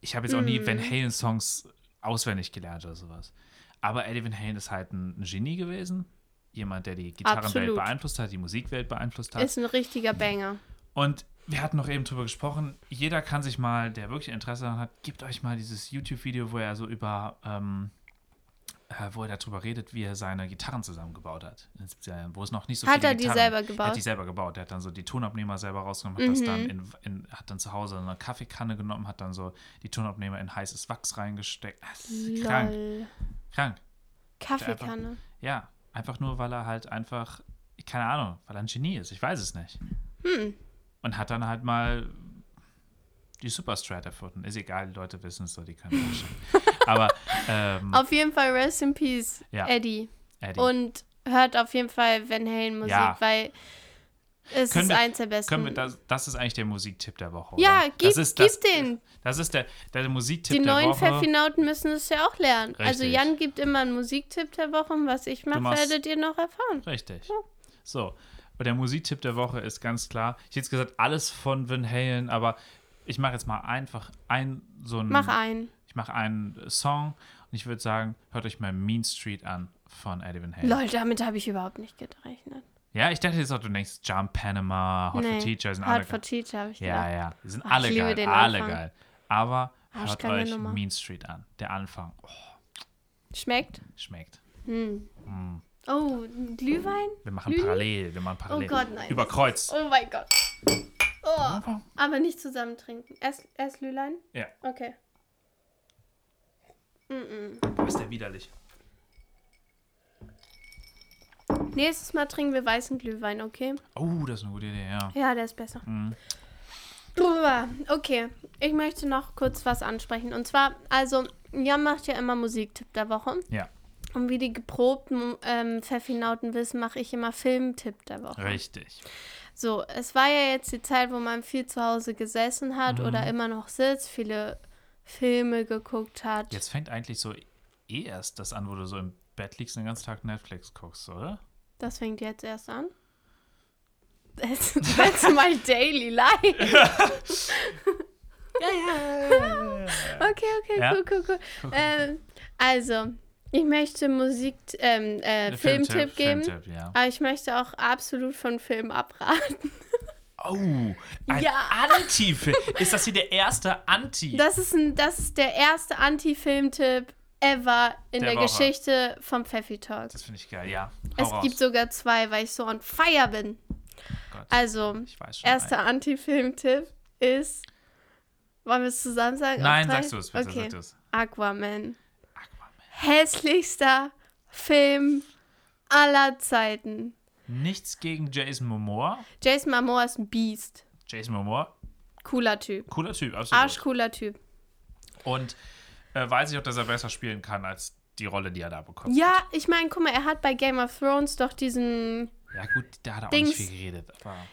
ich habe jetzt auch nie Mhm. Van Halen-Songs auswendig gelernt oder sowas. Aber Eddie Van Halen ist halt ein Genie gewesen. Jemand, der die Gitarrenwelt Absolut. beeinflusst hat, die Musikwelt beeinflusst hat. ist ein richtiger Banger. Und wir hatten noch eben drüber gesprochen, jeder kann sich mal, der wirklich Interesse daran hat, gebt euch mal dieses YouTube-Video, wo er so über, ähm, äh, wo er darüber redet, wie er seine Gitarren zusammengebaut hat in den 70er Jahren, wo es noch nicht so Hat viele er die Gitarren- selber Er hat gebaut? die selber gebaut. Er hat dann so die Tonabnehmer selber rausgenommen, hat das Mhm. dann in, in, hat dann zu Hause eine Kaffeekanne genommen, hat dann so die Tonabnehmer in heißes Wachs reingesteckt. Das ist krank, Lol. krank. Kaffeekanne. Ja, einfach nur, weil er halt einfach, keine Ahnung, weil er ein Genie ist. Ich weiß es nicht. Hm. Und hat dann halt mal die Superstrat erfunden. Ist egal, die Leute wissen es so, die können schon. Aber ähm, Auf jeden Fall Rest in Peace, Ja. Eddie. Eddie, Und hört auf jeden Fall Van Halen Musik, Ja. weil es Können ist wir- eins der besten. können wir, das, das ist eigentlich der Musiktipp der Woche. ja, oder? gib, das ist, gib das, den. Das ist der, der Musiktipp Die der neuen Woche. Pfeffinauten müssen es ja auch lernen. Also Richtig. Jan gibt immer einen Musiktipp der Woche und was ich mache, werdet ihr noch erfahren. Richtig. So. Und der Musiktipp der Woche ist ganz klar. Ich hätte jetzt gesagt, alles von Van Halen, aber ich mache jetzt mal einfach ein so ein. Mach einen. Ich mache einen Song und ich würde sagen, hört euch mal Mean Street an von Eddie Van Halen. Lol, damit habe ich überhaupt nicht gerechnet. Ja, ich dachte jetzt auch, du denkst Jump Panama, Hot for Teacher sind alle Hot for. Teacher habe ich Ja, gedacht. ja, die sind Ach, alle geil, alle Anfang. geil. Aber hört Arschgeile euch Nummer. Mean Street an. Der Anfang, oh, Schmeckt? schmeckt. Hm. Mm. Oh, ein Glühwein? Wir machen Lügen? parallel, wir machen parallel. Gott, nein. Über Kreuz. Oh mein Gott. Oh. Aber nicht zusammen trinken. Erst, erst Glühwein? Ja, Okay. Mm boah, ist der widerlich. -mm. Nächstes Mal trinken wir weißen Glühwein, okay? Oh, das ist eine gute Idee, ja. Ja, der ist besser. Mhm. Okay, ich möchte noch kurz was ansprechen. Und zwar, also, Jan macht ja immer Musiktipp der Woche. Ja, Und wie die geprobten ähm, Pfeffinauten wissen, mache ich immer Filmtipp der Woche. richtig. So, es war ja jetzt die Zeit, wo man viel zu Hause gesessen hat Mhm. oder immer noch sitzt, viele Filme geguckt hat. Jetzt fängt eigentlich so eh erst das an, wo du so im Bett liegst und den ganzen Tag Netflix guckst, oder? Das fängt jetzt erst an. That's, that's my daily life. Ja, ja. Okay, okay, Ja? cool, cool, cool. Ähm, also, ich möchte Musik, ähm, äh, Filmtipp geben. Filmtipp, ja. Aber ich möchte auch absolut von Filmen abraten. Oh, ein Ja. Anti-Film. Ist das hier der erste Anti? Das ist, ein, das ist der erste Anti-Filmtipp ever in Der der. Geschichte vom Pfeffi Talk. Das finde ich geil, ja. Hau Es raus. gibt sogar zwei, weil ich so on fire bin. Gott, Also, erster Anti-Filmtipp ist. Wollen wir es zusammen sagen? Nein, sagst du es bitte, Okay. Aquaman. Hässlichster Film aller Zeiten. Nichts gegen Jason Momoa. Jason Momoa ist ein Beast. Jason Momoa, Cooler Typ. cooler Typ, absolut. Arschcooler Typ. Und äh, weiß ich auch, dass er besser spielen kann als die Rolle, die er da bekommt. Ja, ich meine, guck mal, er hat bei Game of Thrones doch diesen. Ja, gut, da hat er auch Dings. nicht viel geredet.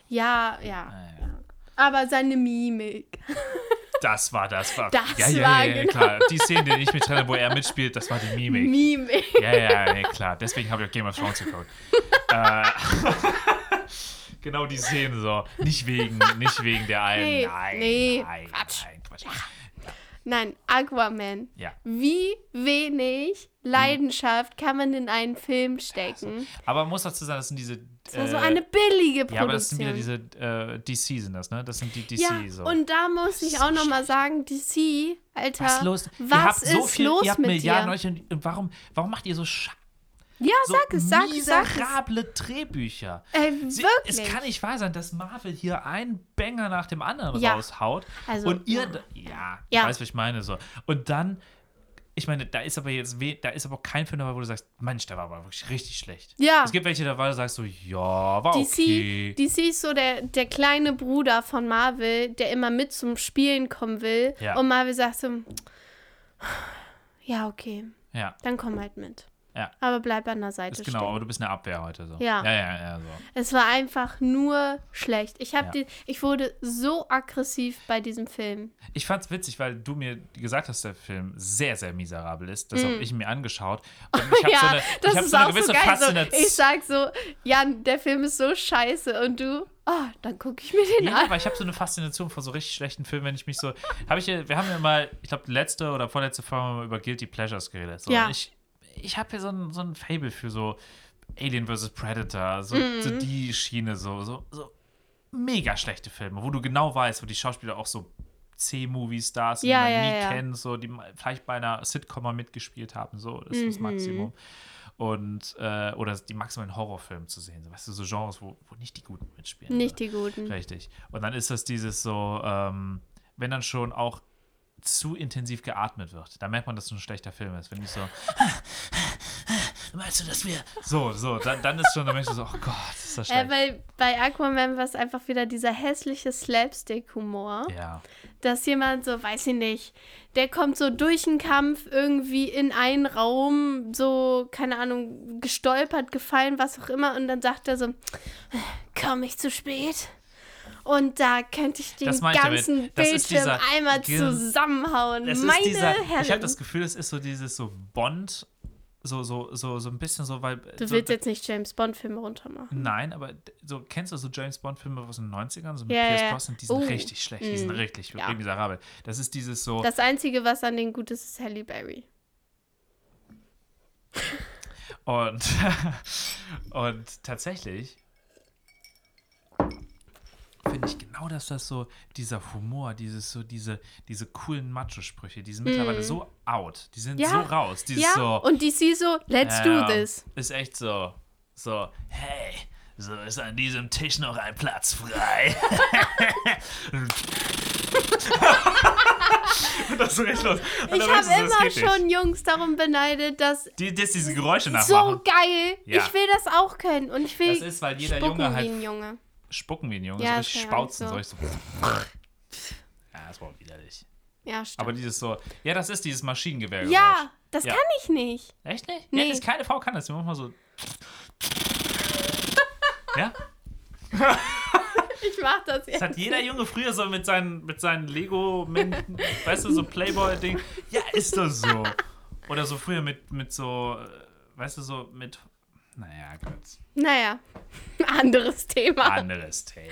Ja, ja. naja. Aber seine Mimik. Das war, das war. Das ja, ja, war ja, ja, genau- klar. Die Szene, die ich mit trenne, wo er mitspielt, das war die Mimik. Mimik. Ja, ja, ja, klar. Deswegen habe ich auch Game of Thrones geguckt. äh, genau die Szene so. Nicht wegen, nicht wegen der einen. Nee, nein, nee, nein, Quatsch. nein, Quatsch. Nein, Aquaman. Ja. Wie wenig Leidenschaft kann man in einen Film stecken? Aber man muss dazu sagen, das sind diese. Das war so äh, eine billige Produktion. Ja, aber das sind wieder diese äh, DC sind das, ne? Das sind die DC Ja, so. und da muss ich So auch noch mal sagen, DC, Alter, was ist los? was ihr habt so ist viel, los ihr habt mit Milliarden dir? Leute und und warum, warum macht ihr so, scha Ja, so sag es, sag es, sag es. miserable Drehbücher? Ey, Sie, wirklich. es kann nicht wahr sein, dass Marvel hier einen Banger nach dem anderen Ja. raushaut. Also, und ihr, ja. ja, Ja. ich weiß, was ich meine. So. Und dann, ich meine, da ist aber jetzt, da ist aber auch kein Film dabei, wo du sagst, Mensch, der war aber wirklich richtig schlecht. Ja. Es gibt welche dabei, wo du sagst so, ja, war DC, okay. DC ist so der, der kleine Bruder von Marvel, der immer mit zum Spielen kommen will. Ja. Und Marvel sagt so, ja, okay, ja, dann komm halt mit. Ja. Aber bleib an der Seite ist genau, stehen. aber du bist eine Abwehr heute so. Ja. Ja, ja, ja, so. Es war einfach nur schlecht. Ich, Ja. die, ich wurde so aggressiv bei diesem Film. Ich fand's witzig, weil du mir gesagt hast, der Film sehr, sehr miserabel ist. Das habe ich mir angeschaut. Und ich habe ja, so eine, das ich hab ist so eine so gewisse. So, Faszination. ich sag so, Jan, der Film ist so scheiße. Und du, oh, dann gucke ich mir den Ja, an. aber ich habe so eine Faszination vor so richtig schlechten Filmen, wenn ich mich so. Hab ich, wir haben ja mal, ich glaube, letzte oder vorletzte Folge über Guilty Pleasures geredet. So, Ja. Ich, ich habe hier so ein, so ein Fable für so Alien vs. Predator, so, Mhm. so die Schiene, so, so, so mega schlechte Filme, wo du genau weißt, wo die Schauspieler auch so C-Movie-Stars, die Ja, man ja, nie ja. kennt, so, die vielleicht bei einer Sitcom mal mitgespielt haben, so, das ist das Mhm. Maximum. Und, äh, oder die maximal in Horrorfilmen zu sehen, so, weißt du, so Genres, wo, wo nicht die Guten mitspielen. Nicht so. die guten. Richtig. Und dann ist das dieses so, ähm, wenn dann schon auch zu intensiv geatmet wird, da merkt man, dass es ein schlechter Film ist. Wenn nicht so, meinst du, dass wir. So, so, dann, dann ist schon, dann merkst du so, oh Gott, ist das Äh, schlecht. weil bei Aquaman war es einfach wieder dieser hässliche Slapstick-Humor. ja. dass jemand so, weiß ich nicht, der kommt so durch den Kampf irgendwie in einen Raum, so, keine Ahnung, gestolpert, gefallen, was auch immer, und dann sagt er so, komm ich zu spät? Und da könnte ich den Das ich ganzen ist Bildschirm dieser einmal zusammenhauen. Meine dieser, Herren. ich habe das Gefühl, es ist so dieses so Bond, so, so, so, so ein bisschen so, weil. du so, willst jetzt nicht James Bond-Filme runtermachen. Nein, aber so kennst du so James Bond-Filme aus den 90ern, so mit Ja, Pierce. Brosnan, die sind Oh. richtig schlecht, die sind Mm. richtig, Ja. miserabel. Das ist dieses so. Das Einzige, was an denen gut ist, ist Halle Berry. Und, und tatsächlich finde ich genau, dass das so, dieser Humor, dieses so, diese, diese coolen Macho-Sprüche, die sind mittlerweile so out, die sind. Ja, so raus, dieses Ja, so. und DC so, let's ja, do this. Ist echt so, so, hey, so ist an diesem Tisch noch ein Platz frei. das ist so recht los. Und Ich habe so, immer geht nicht. schon Jungs darum beneidet, dass Die, die diese Geräusche so nachmachen. geil. Ja. Ich will das auch können. Und ich will Das ist, weil jeder Junge halt Junge. Spucken wie ein Junge, Ja, so richtig ja spauzen, so. so richtig so. Ja, das war widerlich. Ja, stimmt. Aber dieses so, ja, das ist dieses Maschinengewehr. ja, das Ja. kann ich nicht. Echt nicht? Nee. Ja, das, keine Frau kann das. Wir machen mal so. ja? Ich mach das Das jetzt. hat jeder Junge früher so mit seinen, mit seinen lego weißt du, so Playboy-Ding. Ja, ist das so. Oder so früher mit, mit so, äh, weißt du, so mit, naja, Gott, Naja, anderes Thema. anderes Thema.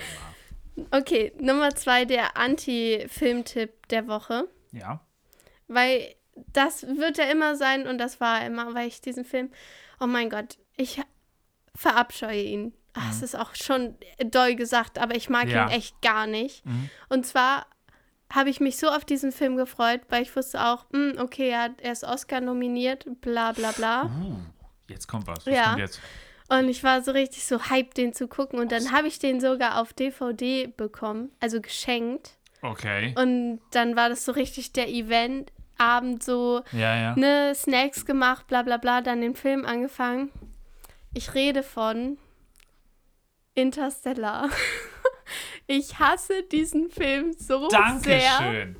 Okay, Nummer zwei, der Anti-Filmtipp der Woche. Ja. Weil das wird er immer sein und das war er immer, weil ich diesen Film, oh mein Gott, ich verabscheue ihn. Ach, Es ist auch schon doll gesagt, aber ich mag Mhm. Ja. ihn echt gar nicht. Mhm. Und zwar habe ich mich so auf diesen Film gefreut, weil ich wusste auch, hm, okay, er, er ist Oscar nominiert, bla bla bla. Uh, jetzt kommt was. Was Ja. kommt jetzt? Und ich war so richtig so hyped, den zu gucken. Und dann habe ich den sogar auf DVD bekommen, also geschenkt. Okay. Und dann war das so richtig der Eventabend, so Ja, ja. ne, Snacks gemacht, bla bla bla, dann den Film angefangen. Ich rede von Interstellar. Ich hasse diesen Film so sehr. Dankeschön.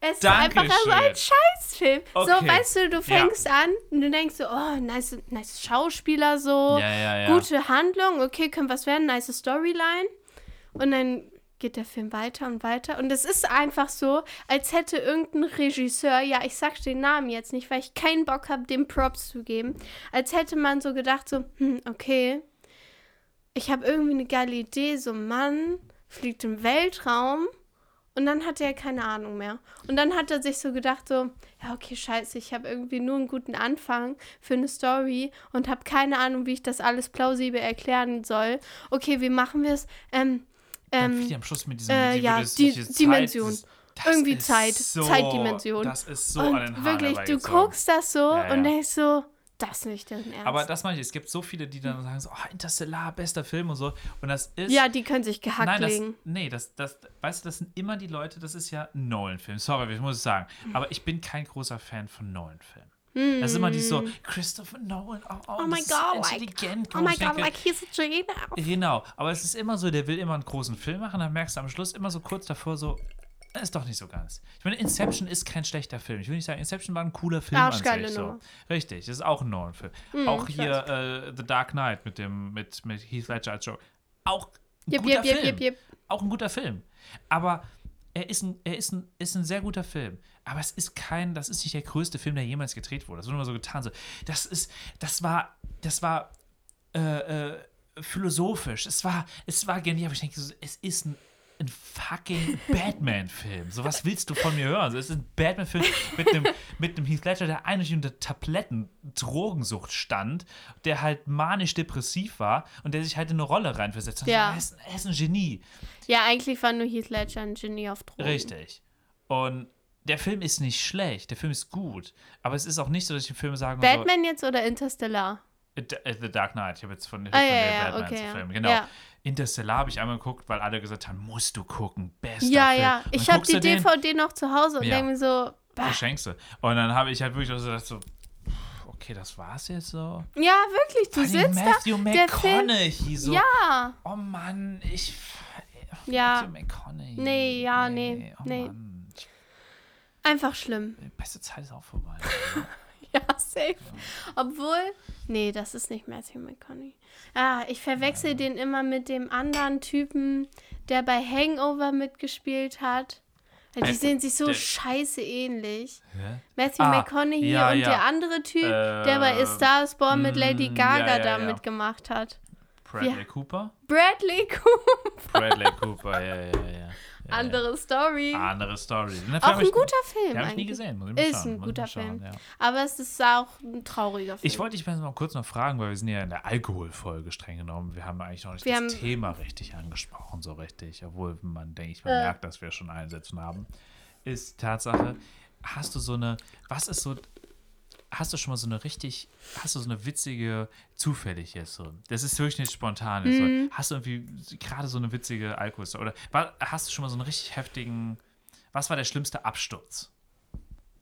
Es ist einfach so ein Dankeschön. Scheißfilm. So, Okay. weißt du, du fängst an und du denkst so, oh, nice, nice Schauspieler so, Ja, ja, ja. gute Handlung, okay, könnte was werden, nice Storyline. Und dann geht der Film weiter und weiter. Und es ist einfach so, als hätte irgendein Regisseur, ja, ich sag den Namen jetzt nicht, weil ich keinen Bock habe, dem Props zu geben, als hätte man so gedacht, so, hm, okay, ich habe irgendwie eine geile Idee, so ein Mann fliegt im Weltraum und dann hatte er keine Ahnung mehr. Und dann hat er sich so gedacht, so, ja, okay, scheiße, ich habe irgendwie nur einen guten Anfang für eine Story und habe keine Ahnung, wie ich das alles plausibel erklären soll. Okay, wie machen wir es? Ähm, ähm, am Schluss mit diesem äh, ja, die dieses Dimension. Zeit, das Irgendwie Zeit, so, Zeitdimension. Das ist so und wirklich, du guckst das so Ja, und ja. denkst so, das nicht dein Ernst. Aber das meine ich, es gibt so viele, die dann sagen so, oh, Interstellar, bester Film und so. Und das ist. ja, die können sich gehackt Nein, das, legen. nee, das, das, weißt du, das sind immer die Leute, das ist ja ein Nolan-Film. Sorry, ich muss es sagen. Aber ich bin kein großer Fan von Nolan-Filmen. Das ist immer die so, Christopher Nolan, oh, oh, Oh my ist God, like- intelligent. Oh my God, denke- like he's a genius. Genau, aber es ist immer so, der will immer einen großen Film machen, dann merkst du am Schluss immer so kurz davor so, das ist doch nicht so ganz. Ich meine, Inception ist kein schlechter Film. Ich will nicht sagen, Inception war ein cooler Film an sich. So. Richtig, das ist auch ein Nolan-Film. Hm, auch ich hier äh, The Dark Knight mit, dem, mit, mit Heath Ledger als Joker. Auch ein Jep, guter jep, Film. jep. Auch ein guter Film. Aber er ist ein, er ist ein, ist ein sehr guter Film. Aber es ist kein, das ist nicht der größte Film, der jemals gedreht wurde. Das wurde immer so getan. So, das ist, das war, das war äh, äh, philosophisch. Es war, es war genial. Aber ich denke, es ist ein, ein fucking Batman-Film. So was willst du von mir hören? So, es ist ein Batman-Film mit einem, mit einem Heath Ledger, der eigentlich unter Tabletten-Drogensucht stand, der halt manisch-depressiv war und der sich halt in eine Rolle reinversetzt hat. Ja. Er, ist, er ist ein Genie. Ja, eigentlich war nur Heath Ledger ein Genie auf Drogen. Richtig. Und der Film ist nicht schlecht, der Film ist gut. Aber es ist auch nicht so, dass ich den Film sagen Batman jetzt oder Interstellar? so, äh, The Dark Knight. Ich habe jetzt von, Ah, von ja, der ja, Batman okay. Film. Genau. Ja. Interstellar habe ich einmal geguckt, weil alle gesagt haben, musst du gucken. Bester Ja, Film. ja. Ich habe die du den, DVD noch zu Hause und Ja. denke mir so, bah. Verschenkst du. Und dann habe ich halt wirklich so gedacht, so, okay, das war's jetzt so. ja, wirklich, du Vor sitzt Matthew da, Film, McConaughey so. ja, Oh Mann, ich. Ja. Matthew McConaughey. Nee, ja, nee, Oh nee. Einfach schlimm. Die beste Zeit ist auch vorbei. Ja, safe. Obwohl, nee, das ist nicht Matthew McConaughey. Ah, ich verwechsel den immer mit dem anderen Typen, der bei Hangover mitgespielt hat. Die Äh, sehen sich so der- scheiße ähnlich. Hä? Matthew Ah, McConaughey ja, und ja. der andere Typ, der bei A Äh, Star is Born mit Lady mm, Gaga ja, da mitgemacht hat. Bradley. Cooper? Bradley Cooper. Bradley Cooper, ja, ja, ja. Ja. Andere Story. Andere Story. Auch ein ich- guter Film Den habe ich nie gesehen. Muss ich Ist schauen, ein guter schauen, Film. Ja. Aber es ist auch ein trauriger Film. Ich wollte dich mal kurz noch fragen, weil wir sind ja in der Alkoholfolge streng genommen. Wir haben eigentlich noch nicht Wir das haben- Thema richtig angesprochen, so richtig. Obwohl man, denke ich, man Äh. merkt, dass wir schon Einsätze haben. Ist Tatsache, hast du so eine, was ist so, hast du schon mal so eine richtig, hast du so eine witzige, zufällig jetzt so, das ist wirklich nicht spontan, Mhm. so, hast du irgendwie gerade so eine witzige Alkohol oder war, hast du schon mal so einen richtig heftigen, was war der schlimmste Absturz?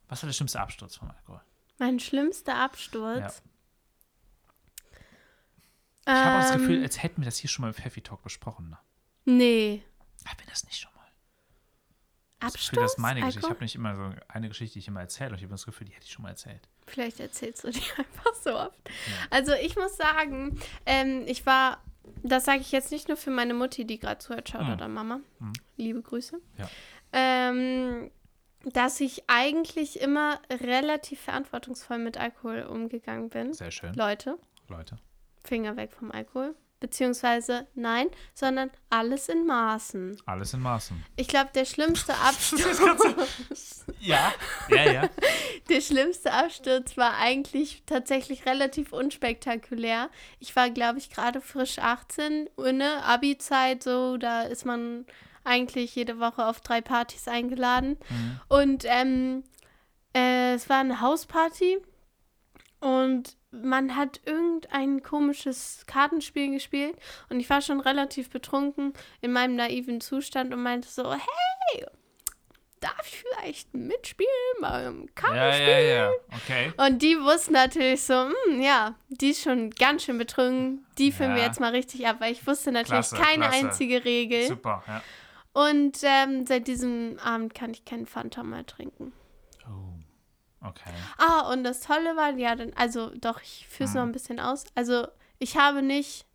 Was war der schlimmste Absturz vom Alkohol? Mein schlimmster Absturz. Ja. Ich habe auch das Gefühl, Ähm, als hätten wir das hier schon mal im Pfeffi Talk besprochen. Ne? Nee. Haben wir das nicht schon mal? Das Absturz? Gefühl, das ist meine Geschichte. Ich habe nicht immer so eine Geschichte, die ich immer erzähle. Und ich habe das Gefühl, die hätte ich schon mal erzählt. Vielleicht erzählst du die einfach so oft. Also ich muss sagen, ähm, ich war, das sage ich jetzt nicht nur für meine Mutti, die gerade zuhört, schaut Mhm. an Mama. Mhm. Liebe Grüße. Ja. Ähm, dass ich eigentlich immer relativ verantwortungsvoll mit Alkohol umgegangen bin. Sehr schön, Leute, Leute. Finger weg vom Alkohol. Beziehungsweise nein, sondern alles in Maßen. Alles in Maßen. Ich glaube, der schlimmste Absturz. Ja, ja, ja. Der schlimmste Absturz war eigentlich tatsächlich relativ unspektakulär. Ich war, glaube ich, gerade frisch 18, ne, Abi-Zeit, so, da ist man eigentlich jede Woche auf drei Partys eingeladen. Mhm. Und ähm, äh, es war eine Hausparty und man hat irgendein komisches Kartenspiel gespielt und ich war schon relativ betrunken in meinem naiven Zustand und meinte so, hey, darf ich vielleicht mitspielen beim Ja, Kartenspiel? ja, ja. Okay. Und die wussten natürlich so, hm, ja, die ist schon ganz schön betrunken, die filmen wir Ja. jetzt mal richtig ab, weil ich wusste natürlich Klasse, keine klasse. einzige Regel. Super, ja. Und ähm, seit diesem Abend kann ich keinen Fanta mehr trinken. Oh, okay. Ah, und das Tolle war, ja, dann, also doch, ich führe es Mhm. noch ein bisschen aus. Also, ich habe nicht,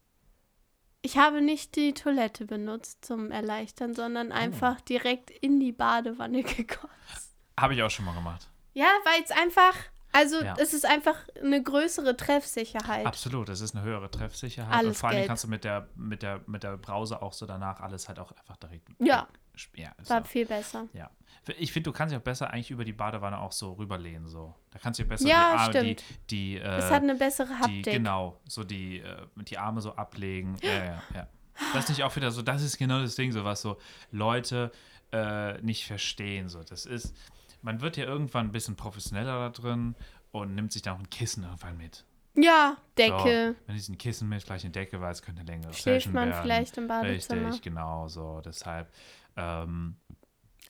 ich habe nicht die Toilette benutzt zum Erleichtern, Oh. sondern einfach direkt in die Badewanne gekotzt. Habe ich auch schon mal gemacht. Ja, weil es einfach, also Ja. es ist einfach eine größere Treffsicherheit. Absolut, das ist eine höhere Treffsicherheit. Alles und vor allem kannst du mit der, mit, der, mit der Brause auch so danach alles halt auch einfach direkt. Ja. Ja, War so. viel besser. Ja. Ich finde, du kannst dich auch besser eigentlich über die Badewanne auch so rüberlehnen. So. Da kannst du besser Ja, die Arme, die, die, äh, Es hat eine bessere die, Haptik. genau, so die, äh, die Arme so ablegen. Ja, ja, ja. Das ist nicht auch wieder so, das ist genau das Ding, so was so Leute äh, nicht verstehen. So. Das ist, man wird ja irgendwann ein bisschen professioneller da drin und nimmt sich dann auch ein Kissen irgendwann mit. Ja, So, Decke. wenn ich ein Kissen mit, vielleicht eine Decke, weil es könnte längere Schläft Session man werden. vielleicht im Badezimmer. Richtig, genau, so. Deshalb, ähm,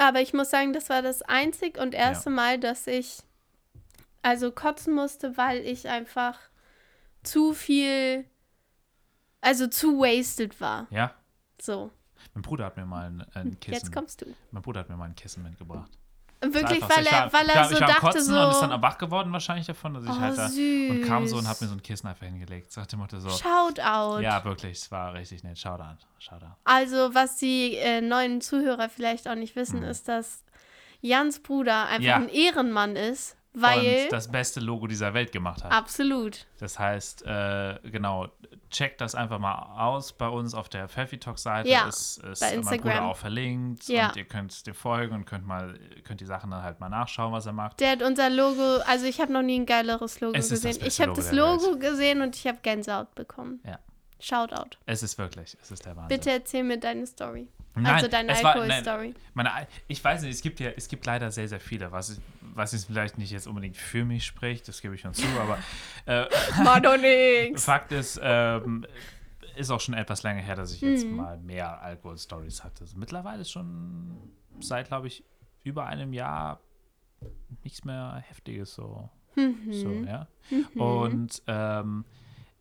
Aber ich muss sagen, das war das einzig und erste Mal, dass ich also kotzen musste, weil ich einfach zu viel, also zu wasted war. ja, So, mein Bruder hat mir mal ein, ein Kissen. jetzt kommst du. Mein Bruder hat mir mal ein Kissen mitgebracht. Wirklich, weil er, war, weil er so ich war dachte Kotzen so. und ist dann wach geworden wahrscheinlich davon, dass ich oh, halt da süß. und kam so und hat mir so ein Kissen einfach hingelegt. Sagte Motto so. Shoutout. Ja, wirklich, es war richtig nett. Schau da. Also, was die äh, neuen Zuhörer vielleicht auch nicht wissen, ist, dass Jans Bruder einfach Mhm. Ja. ein Ehrenmann ist, weil. und das beste Logo dieser Welt gemacht hat. absolut. Das heißt, äh, genau, checkt das einfach mal aus bei uns auf der Pfeffi Talk Seite. Ja, ist, ist bei Instagram. Auch verlinkt Ja. und ihr könnt dem folgen und könnt mal könnt die Sachen dann halt mal nachschauen, was er macht. Der hat unser Logo, also ich habe noch nie ein geileres Logo Es gesehen. ich habe das Logo gesehen und ich habe Gänsehaut bekommen. Ja. Shoutout. Es ist wirklich, es ist der Wahnsinn. Bitte erzähl mir deine Story. Nein, also deine Alkohol-Story. Ich weiß nicht, es gibt ja, es gibt leider sehr, sehr viele, was, was jetzt vielleicht nicht jetzt unbedingt für mich spricht, das gebe ich schon zu, aber äh, War doch nix. Fakt ist, ähm, ist auch schon etwas länger her, dass ich jetzt Mhm. mal mehr Alkohol-Stories hatte. Also mittlerweile ist schon seit, glaube ich, über einem Jahr nichts mehr Heftiges so. Mhm. so ja. Und ähm,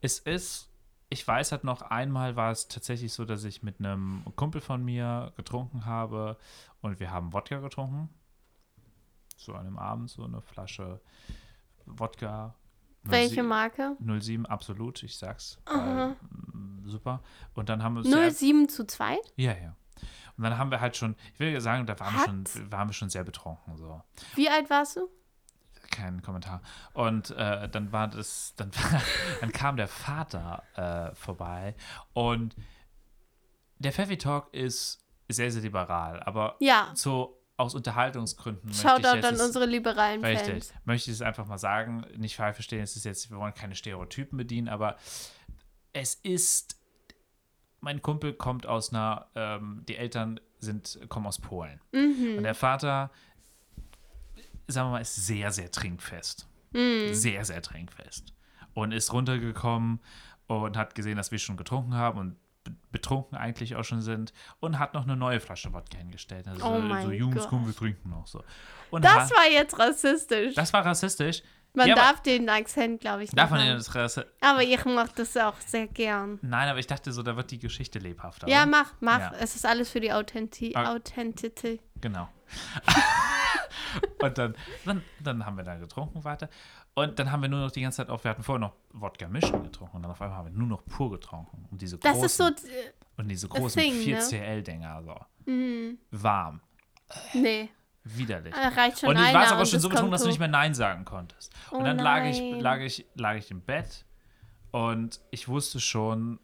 es ist, ich weiß halt noch, einmal war es tatsächlich so, dass ich mit einem Kumpel von mir getrunken habe und wir haben Wodka getrunken. So an einem Abend, so eine Flasche Wodka. Welche 07 Marke? 07, absolut, ich sag's. Weil, mm, super. Und dann haben wir uns. 07 zu 2? Ja, ja. Und dann haben wir halt schon, ich will sagen, da waren wir, schon, waren wir schon sehr betrunken. So. Wie alt warst du? Kein Kommentar. Und äh, dann war das, dann, war, dann kam der Vater äh, vorbei und der Pfeffi Talk ist sehr, sehr liberal, aber Ja. so aus Unterhaltungsgründen möchte ich Shoutout jetzt an unsere liberalen Richtig. Fans. Möchte ich es einfach mal sagen, nicht falsch verstehen, es ist jetzt, wir wollen keine Stereotypen bedienen, aber es ist, mein Kumpel kommt aus einer, ähm, die Eltern sind, kommen aus Polen. Mhm. Und der Vater, sagen wir mal, ist sehr, sehr trinkfest. Mhm. Sehr, sehr trinkfest. Und ist runtergekommen und hat gesehen, dass wir schon getrunken haben und betrunken eigentlich auch schon sind und hat noch eine neue Flasche Wodka hingestellt. Also Oh so, mein so Jungs, Gott. komm, wir trinken noch so. Und Das hat- war jetzt rassistisch. das war rassistisch. man ja, aber- darf den Akzent, glaube ich, nicht Darf man Rassi Aber ich mache das auch sehr gern. Nein, aber ich dachte so, da wird die Geschichte lebhafter. Ja, oder? mach, mach. Ja. Es ist alles für die Ah. Authentizität. Genau. und dann, dann, dann haben wir da getrunken weiter. Und dann haben wir nur noch die ganze Zeit auf, wir hatten vorher noch Wodka mischen getrunken und dann auf einmal haben wir nur noch pur getrunken. Und diese Das großen, ist so. äh, und diese großen thing, ne? 4CL-Dinger, so. Mhm. Warm. Nee, Widerlich. äh, reicht schon Und ich war aber und schon es so betrunken, dass du nicht mehr Nein sagen konntest. Und Oh dann lag ich, lag, ich, lag ich im Bett und ich wusste schon,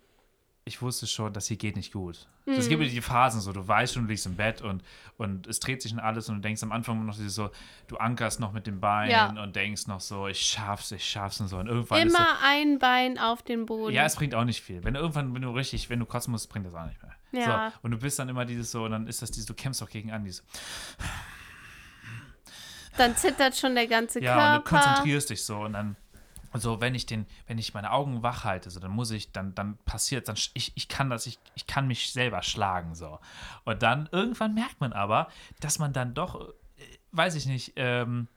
ich wusste schon, das hier geht nicht gut. Es Hm. gibt ja die Phasen so, du weißt schon, du liegst im Bett und, und es dreht sich und alles und du denkst am Anfang noch so, du ankerst noch mit dem Bein Ja. und denkst noch so, ich schaff's, ich schaff's und so. Und irgendwann ist Immer ein Bein auf den so, Boden. ja, es bringt auch nicht viel. Wenn du irgendwann, wenn du richtig, wenn du kotzen musst, bringt das auch nicht mehr. Ja. So, und du bist dann immer dieses so, und dann ist das dieses, du kämpfst auch gegen an, dieses, Dann zittert schon der ganze Ja, und du Körper. konzentrierst dich so und dann so, wenn ich den, wenn ich meine Augen wach halte, so, dann muss ich, dann, dann passiert, dann ich, ich kann das, ich, ich kann mich selber schlagen so. Und dann irgendwann merkt man aber, dass man dann doch, äh, weiß ich nicht, ähm,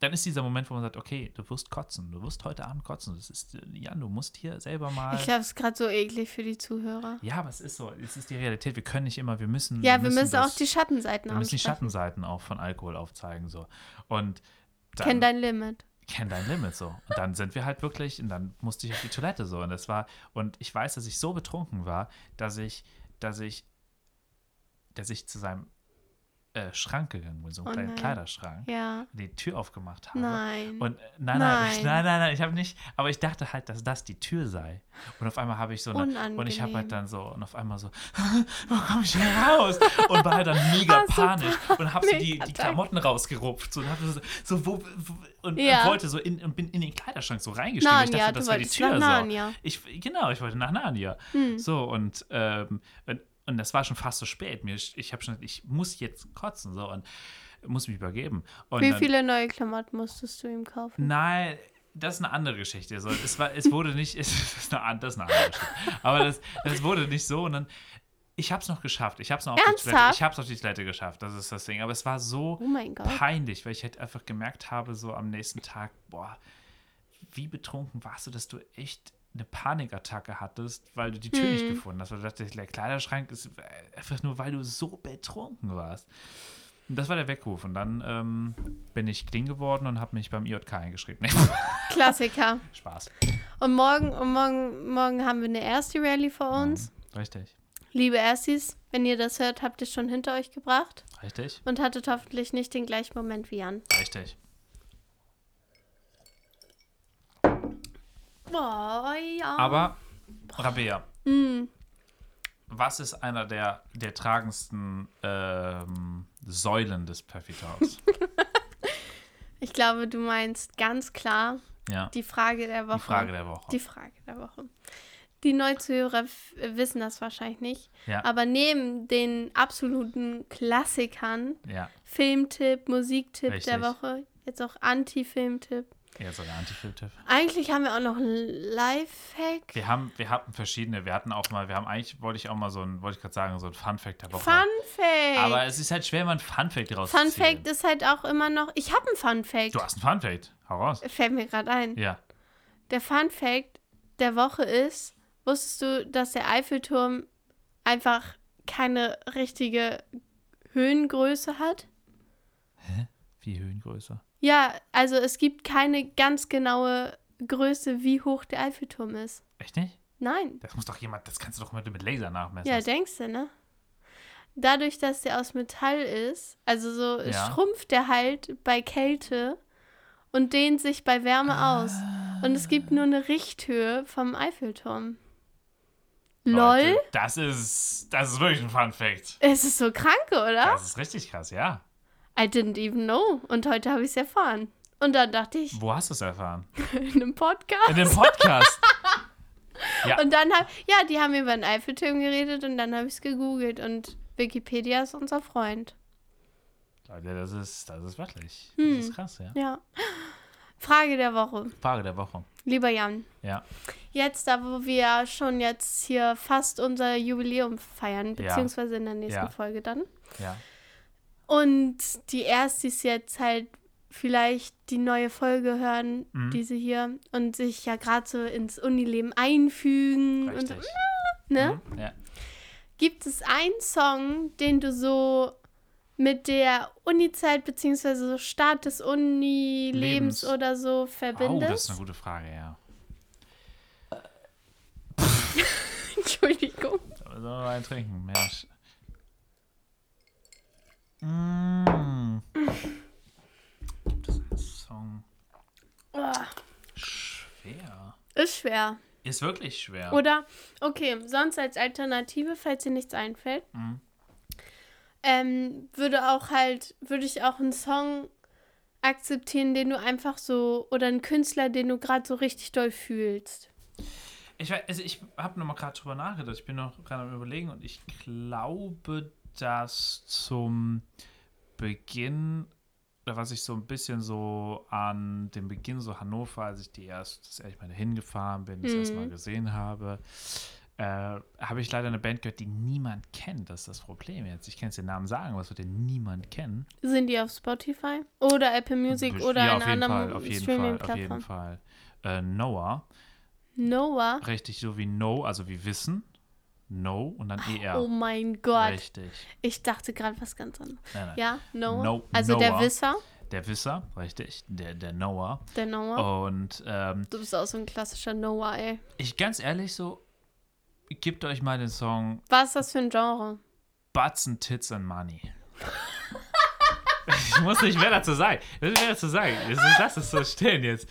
dann ist dieser Moment, wo man sagt, okay, du wirst kotzen, du wirst heute Abend kotzen. Das ist, äh, Jan, du musst hier selber mal. Ich glaube, es ist gerade so eklig für die Zuhörer. ja, aber es ist so, es ist die Realität. Wir können nicht immer, wir müssen. Ja, wir müssen auch das- die Schattenseiten wir müssen die. Schattenseiten auch von Alkohol aufzeigen so. Und dann, Kenn dein Limit. Kenn dein Limit so. Und dann sind wir halt wirklich, und dann musste ich auf die Toilette so. Und das war, und ich weiß, dass ich so betrunken war, dass ich, dass ich, dass ich zu seinem äh, Schrank gegangen bin, so einen Oh kleinen nein. Kleiderschrank, Ja. die Tür aufgemacht habe. Nein. Und äh, nein, nein, ich, Nein. nein, nein, nein, ich habe nicht, aber ich dachte halt, dass das die Tür sei. Und auf einmal habe ich so eine, und ich habe halt dann so, und auf einmal so, wo komme ich hier raus? Und war halt dann mega Ah, panisch und habe so die, die. Klamotten rausgerupft so, und, hab so, so wo, wo, und Ja. wollte so in, und bin in den Kleiderschrank so reingestiegen. ich Narnia, dachte, du das wäre die Tür. nach So. Narnia. Ich, genau, ich wollte nach Narnia. Hm. So, und, ähm, und, und das war schon fast so spät. Mir, ich habe schon, ich muss jetzt kotzen so und muss mich übergeben. Und Wie dann- viele neue Klamotten musstest du ihm kaufen? Nein, das ist eine andere Geschichte. So, es, war, es wurde nicht, es ist eine, das ist eine andere Geschichte. Aber das, das wurde nicht so und dann, ich habe es noch geschafft. Ich habe es noch auf die Toilette, ich habe es auf die Toilette geschafft. Das ist das Ding. Aber es war so Oh peinlich, weil ich halt einfach gemerkt habe, so am nächsten Tag, boah, wie betrunken warst du, dass du echt eine Panikattacke hattest, weil du die Tür Hm. nicht gefunden hast. Weil du dachtest, der Kleiderschrank ist einfach nur, weil du so betrunken warst. Und das war der Weckruf. Und dann ähm, bin ich clean geworden und habe mich beim IJK eingeschrieben. Klassiker. Spaß. Und morgen, und morgen, morgen haben wir eine erste Rallye vor uns. Mhm, Richtig. Liebe Erstis, wenn ihr das hört, habt ihr schon hinter euch gebracht Richtig. und hattet hoffentlich nicht den gleichen Moment wie Jan. Richtig. Boah, ja. Aber, Rabea, Mm, was ist einer der, der tragendsten ähm, Säulen des Puffy Talks? ich glaube, du meinst ganz klar ja. die Frage der Woche. Die Frage der Woche. Die Frage der Woche. die Neuzuhörer wissen das wahrscheinlich nicht. Ja. Aber neben den absoluten Klassikern, Ja, Filmtipp, Musiktipp der Richtig. Woche, jetzt auch Anti-Filmtipp. Eher sogar Antifilmtipp. Eigentlich haben wir auch noch einen Lifehack. Wir haben, wir hatten verschiedene, wir hatten auch mal, wir haben eigentlich, wollte ich auch mal so ein, wollte ich gerade sagen, so ein Fun-Fact der Woche. Fun Fact. Aber es ist halt schwer, mal ein Fun-Fact rauszuziehen. Fun Fact ist halt auch immer noch. Ich habe einen Fun Fact. Du hast ein Fun-Fact, hau raus. Fällt mir gerade ein. Ja. Der Fun Fact der Woche ist: Wusstest du, dass der Eiffelturm einfach keine richtige Höhengröße hat? Wie Höhengröße? Ja, also es gibt keine ganz genaue Größe, wie hoch der Eiffelturm ist. Echt nicht? Nein. Das muss doch jemand, das kannst du doch mit, mit Laser nachmessen. Ja, denkst du, ne? Dadurch, dass der aus Metall ist, also so Ja. schrumpft der halt bei Kälte und dehnt sich bei Wärme aus. Und es gibt nur eine Richthöhe vom Eiffelturm. Leute, LOL? Das ist, das ist wirklich ein Fun-Fact. Es ist so krank, oder? Das ist richtig krass, ja. I didn't even know. Und heute habe ich es erfahren. Und dann dachte ich, Wo hast du es erfahren? in einem Podcast. In dem Podcast. ja. Und dann hab, ja, die haben über den Eiffelturm geredet und dann habe ich es gegoogelt und Wikipedia ist unser Freund. Leute, das ist, das ist wirklich. Hm. Das ist krass, ja. Ja. Frage der Woche. Frage der Woche. Lieber Jan, Ja. jetzt, da wo wir schon jetzt hier fast unser Jubiläum feiern, beziehungsweise in der nächsten Ja. Folge dann. Ja. Und die Erstis jetzt halt vielleicht die neue Folge hören, Mhm. diese hier, und sich ja gerade so ins Unileben einfügen. Richtig. Und, ne? Mhm. Ja. Gibt es einen Song, den du so mit der Uni-Zeit beziehungsweise so Start des Uni-Lebens Lebens. oder so Oh, verbindest? das ist eine gute Frage, ja. Entschuldigung. Müssen wir mal einen trinken. Ja. Mm. Gibt es einen Song? Oh, Schwer. ist schwer. Ist wirklich schwer. Oder, okay, sonst als Alternative, falls dir nichts einfällt, Mhm. ähm, würde auch halt, würde ich auch einen Song akzeptieren, den du einfach so, oder einen Künstler, den du gerade so richtig doll fühlst. Ich, weiß- also ich habe noch mal gerade drüber nachgedacht. Ich bin noch gerade am überlegen und ich glaube, dass zum Beginn, oder was ich so ein bisschen so an dem Beginn so Hannover, als ich die erst das erste Mal dahin gefahren bin, das Mhm. gesehen habe, äh, habe ich leider eine Band gehört, die niemand kennt. Das ist das Problem jetzt. Ich kann jetzt den Namen sagen, aber es wird den niemand kennen. Sind die auf Spotify oder Apple Music Best- oder ja, auf jeden Fall, auf jeden Fall, auf jeden? Fall. Äh, Noah, Noah? richtig so wie No, also wie Wissen. No und dann ER. Oh mein Gott. Richtig. Ich dachte gerade was ganz anderes. Nein, nein. Ja, Noah. No- also der Noah. Wisser, Der Wisser, richtig, der, der Noah. der Noah. Und ähm, Du bist auch so ein klassischer Noah, ey. ich ganz ehrlich so, gebt euch mal den Song Was ist das für ein Genre? Butts and Tits and Money. ich muss nicht mehr dazu sagen. Ich muss nicht mehr dazu sagen. Das ist, lass es so stehen jetzt.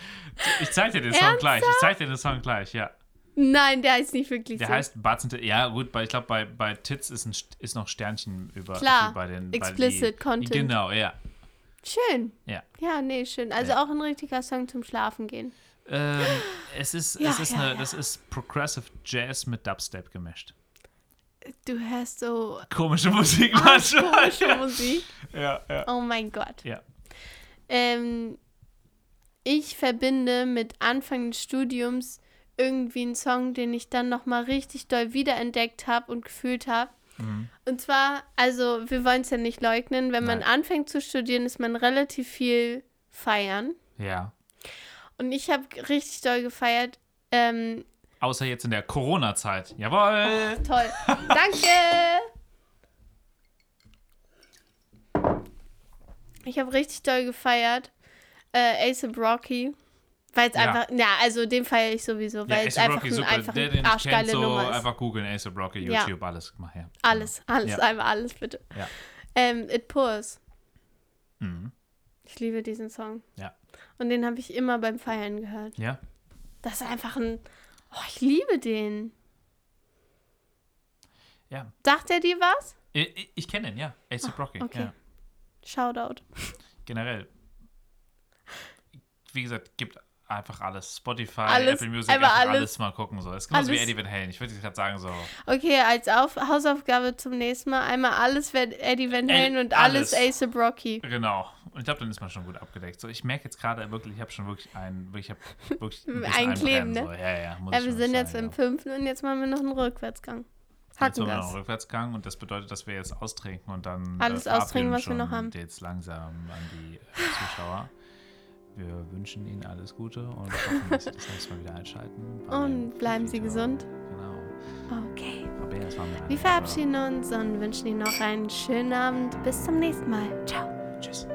Ich zeig dir den Song gleich. Ich zeig dir den Song gleich, ja. Nein, der heißt nicht wirklich Der so. heißt Butts and Tits. Ja, gut, bei, ich glaube, bei, bei Tits ist, ein, St- ist noch Sternchen über Klar, bei den explicit bei die, Content. Genau, ja. Schön. Ja. Ja, nee, schön. Also Ja. auch ein richtiger Song zum Schlafen gehen. Ähm, es ist, Ja, es ist ja, eine, das ist Progressive Jazz mit Dubstep gemischt. Du hörst so Komische Musik manchmal. komische Musik. Ja, ja. Oh mein Gott. Ja. Ähm, ich verbinde mit Anfang des Studiums irgendwie einen Song, den ich dann nochmal richtig doll wiederentdeckt habe und gefühlt habe. Mhm. Und zwar, also wir wollen es ja nicht leugnen, wenn man Nein. anfängt zu studieren, ist man relativ viel feiern. Ja. Und ich habe richtig doll gefeiert. Ähm, Außer jetzt in der Corona-Zeit. Jawohl. toll. Danke! Ich habe richtig doll gefeiert. Äh, Ace Rocky. Weil es Ja. einfach, ja, also den feiere ich sowieso, weil es A$AP einfach, Rocky, ein, einfach Der, den ich kennt, arschgeile so Nummer ist. einfach googeln, A$AP Rocky, Ja. YouTube, alles. Mach her. Alles, alles, Ja. einfach alles, bitte. Ja. Ähm, It Pours. Mhm. Ich liebe diesen Song. Ja. Und den habe ich immer beim Feiern gehört. Ja. Das ist einfach ein. Oh, ich liebe den. Ja. Sagt er dir was? Ich, ich, ich kenne den, ja. A$AP Rocky. okay. Ja. Shoutout. Generell. Wie gesagt, gibt einfach alles. Spotify, Alles, Apple Music, einfach alles. alles. mal gucken. So. Das ist genauso wie Alles. Eddie Van Halen. Ich würde gerade sagen, so. Okay, als Auf Hausaufgabe zum nächsten Mal einmal alles Eddie Van Halen und alles, alles. Ace Rocky. Genau. Und ich glaube, dann ist man schon gut abgedeckt. So, ich merke jetzt gerade wirklich, ich habe schon wirklich ein, ich habe wirklich ein Einkleben, Einbrennen, ne? So. Ja, ja, Ja, wir sind jetzt sagen, im ja. fünften und jetzt machen wir noch einen Rückwärtsgang. Jetzt haben wir noch einen Rückwärtsgang und das bedeutet, dass wir jetzt austrinken und dann Alles verabschieden austrinken, was wir noch haben. Jetzt langsam an die äh, Zuschauer. Wir wünschen Ihnen alles Gute und hoffen, dass Sie das nächste Mal wieder einschalten. Und bleiben Sie gesund. Genau. Okay. Eine Wir verabschieden uns und wünschen Ihnen noch einen schönen Abend. Bis zum nächsten Mal. Ciao. Tschüss.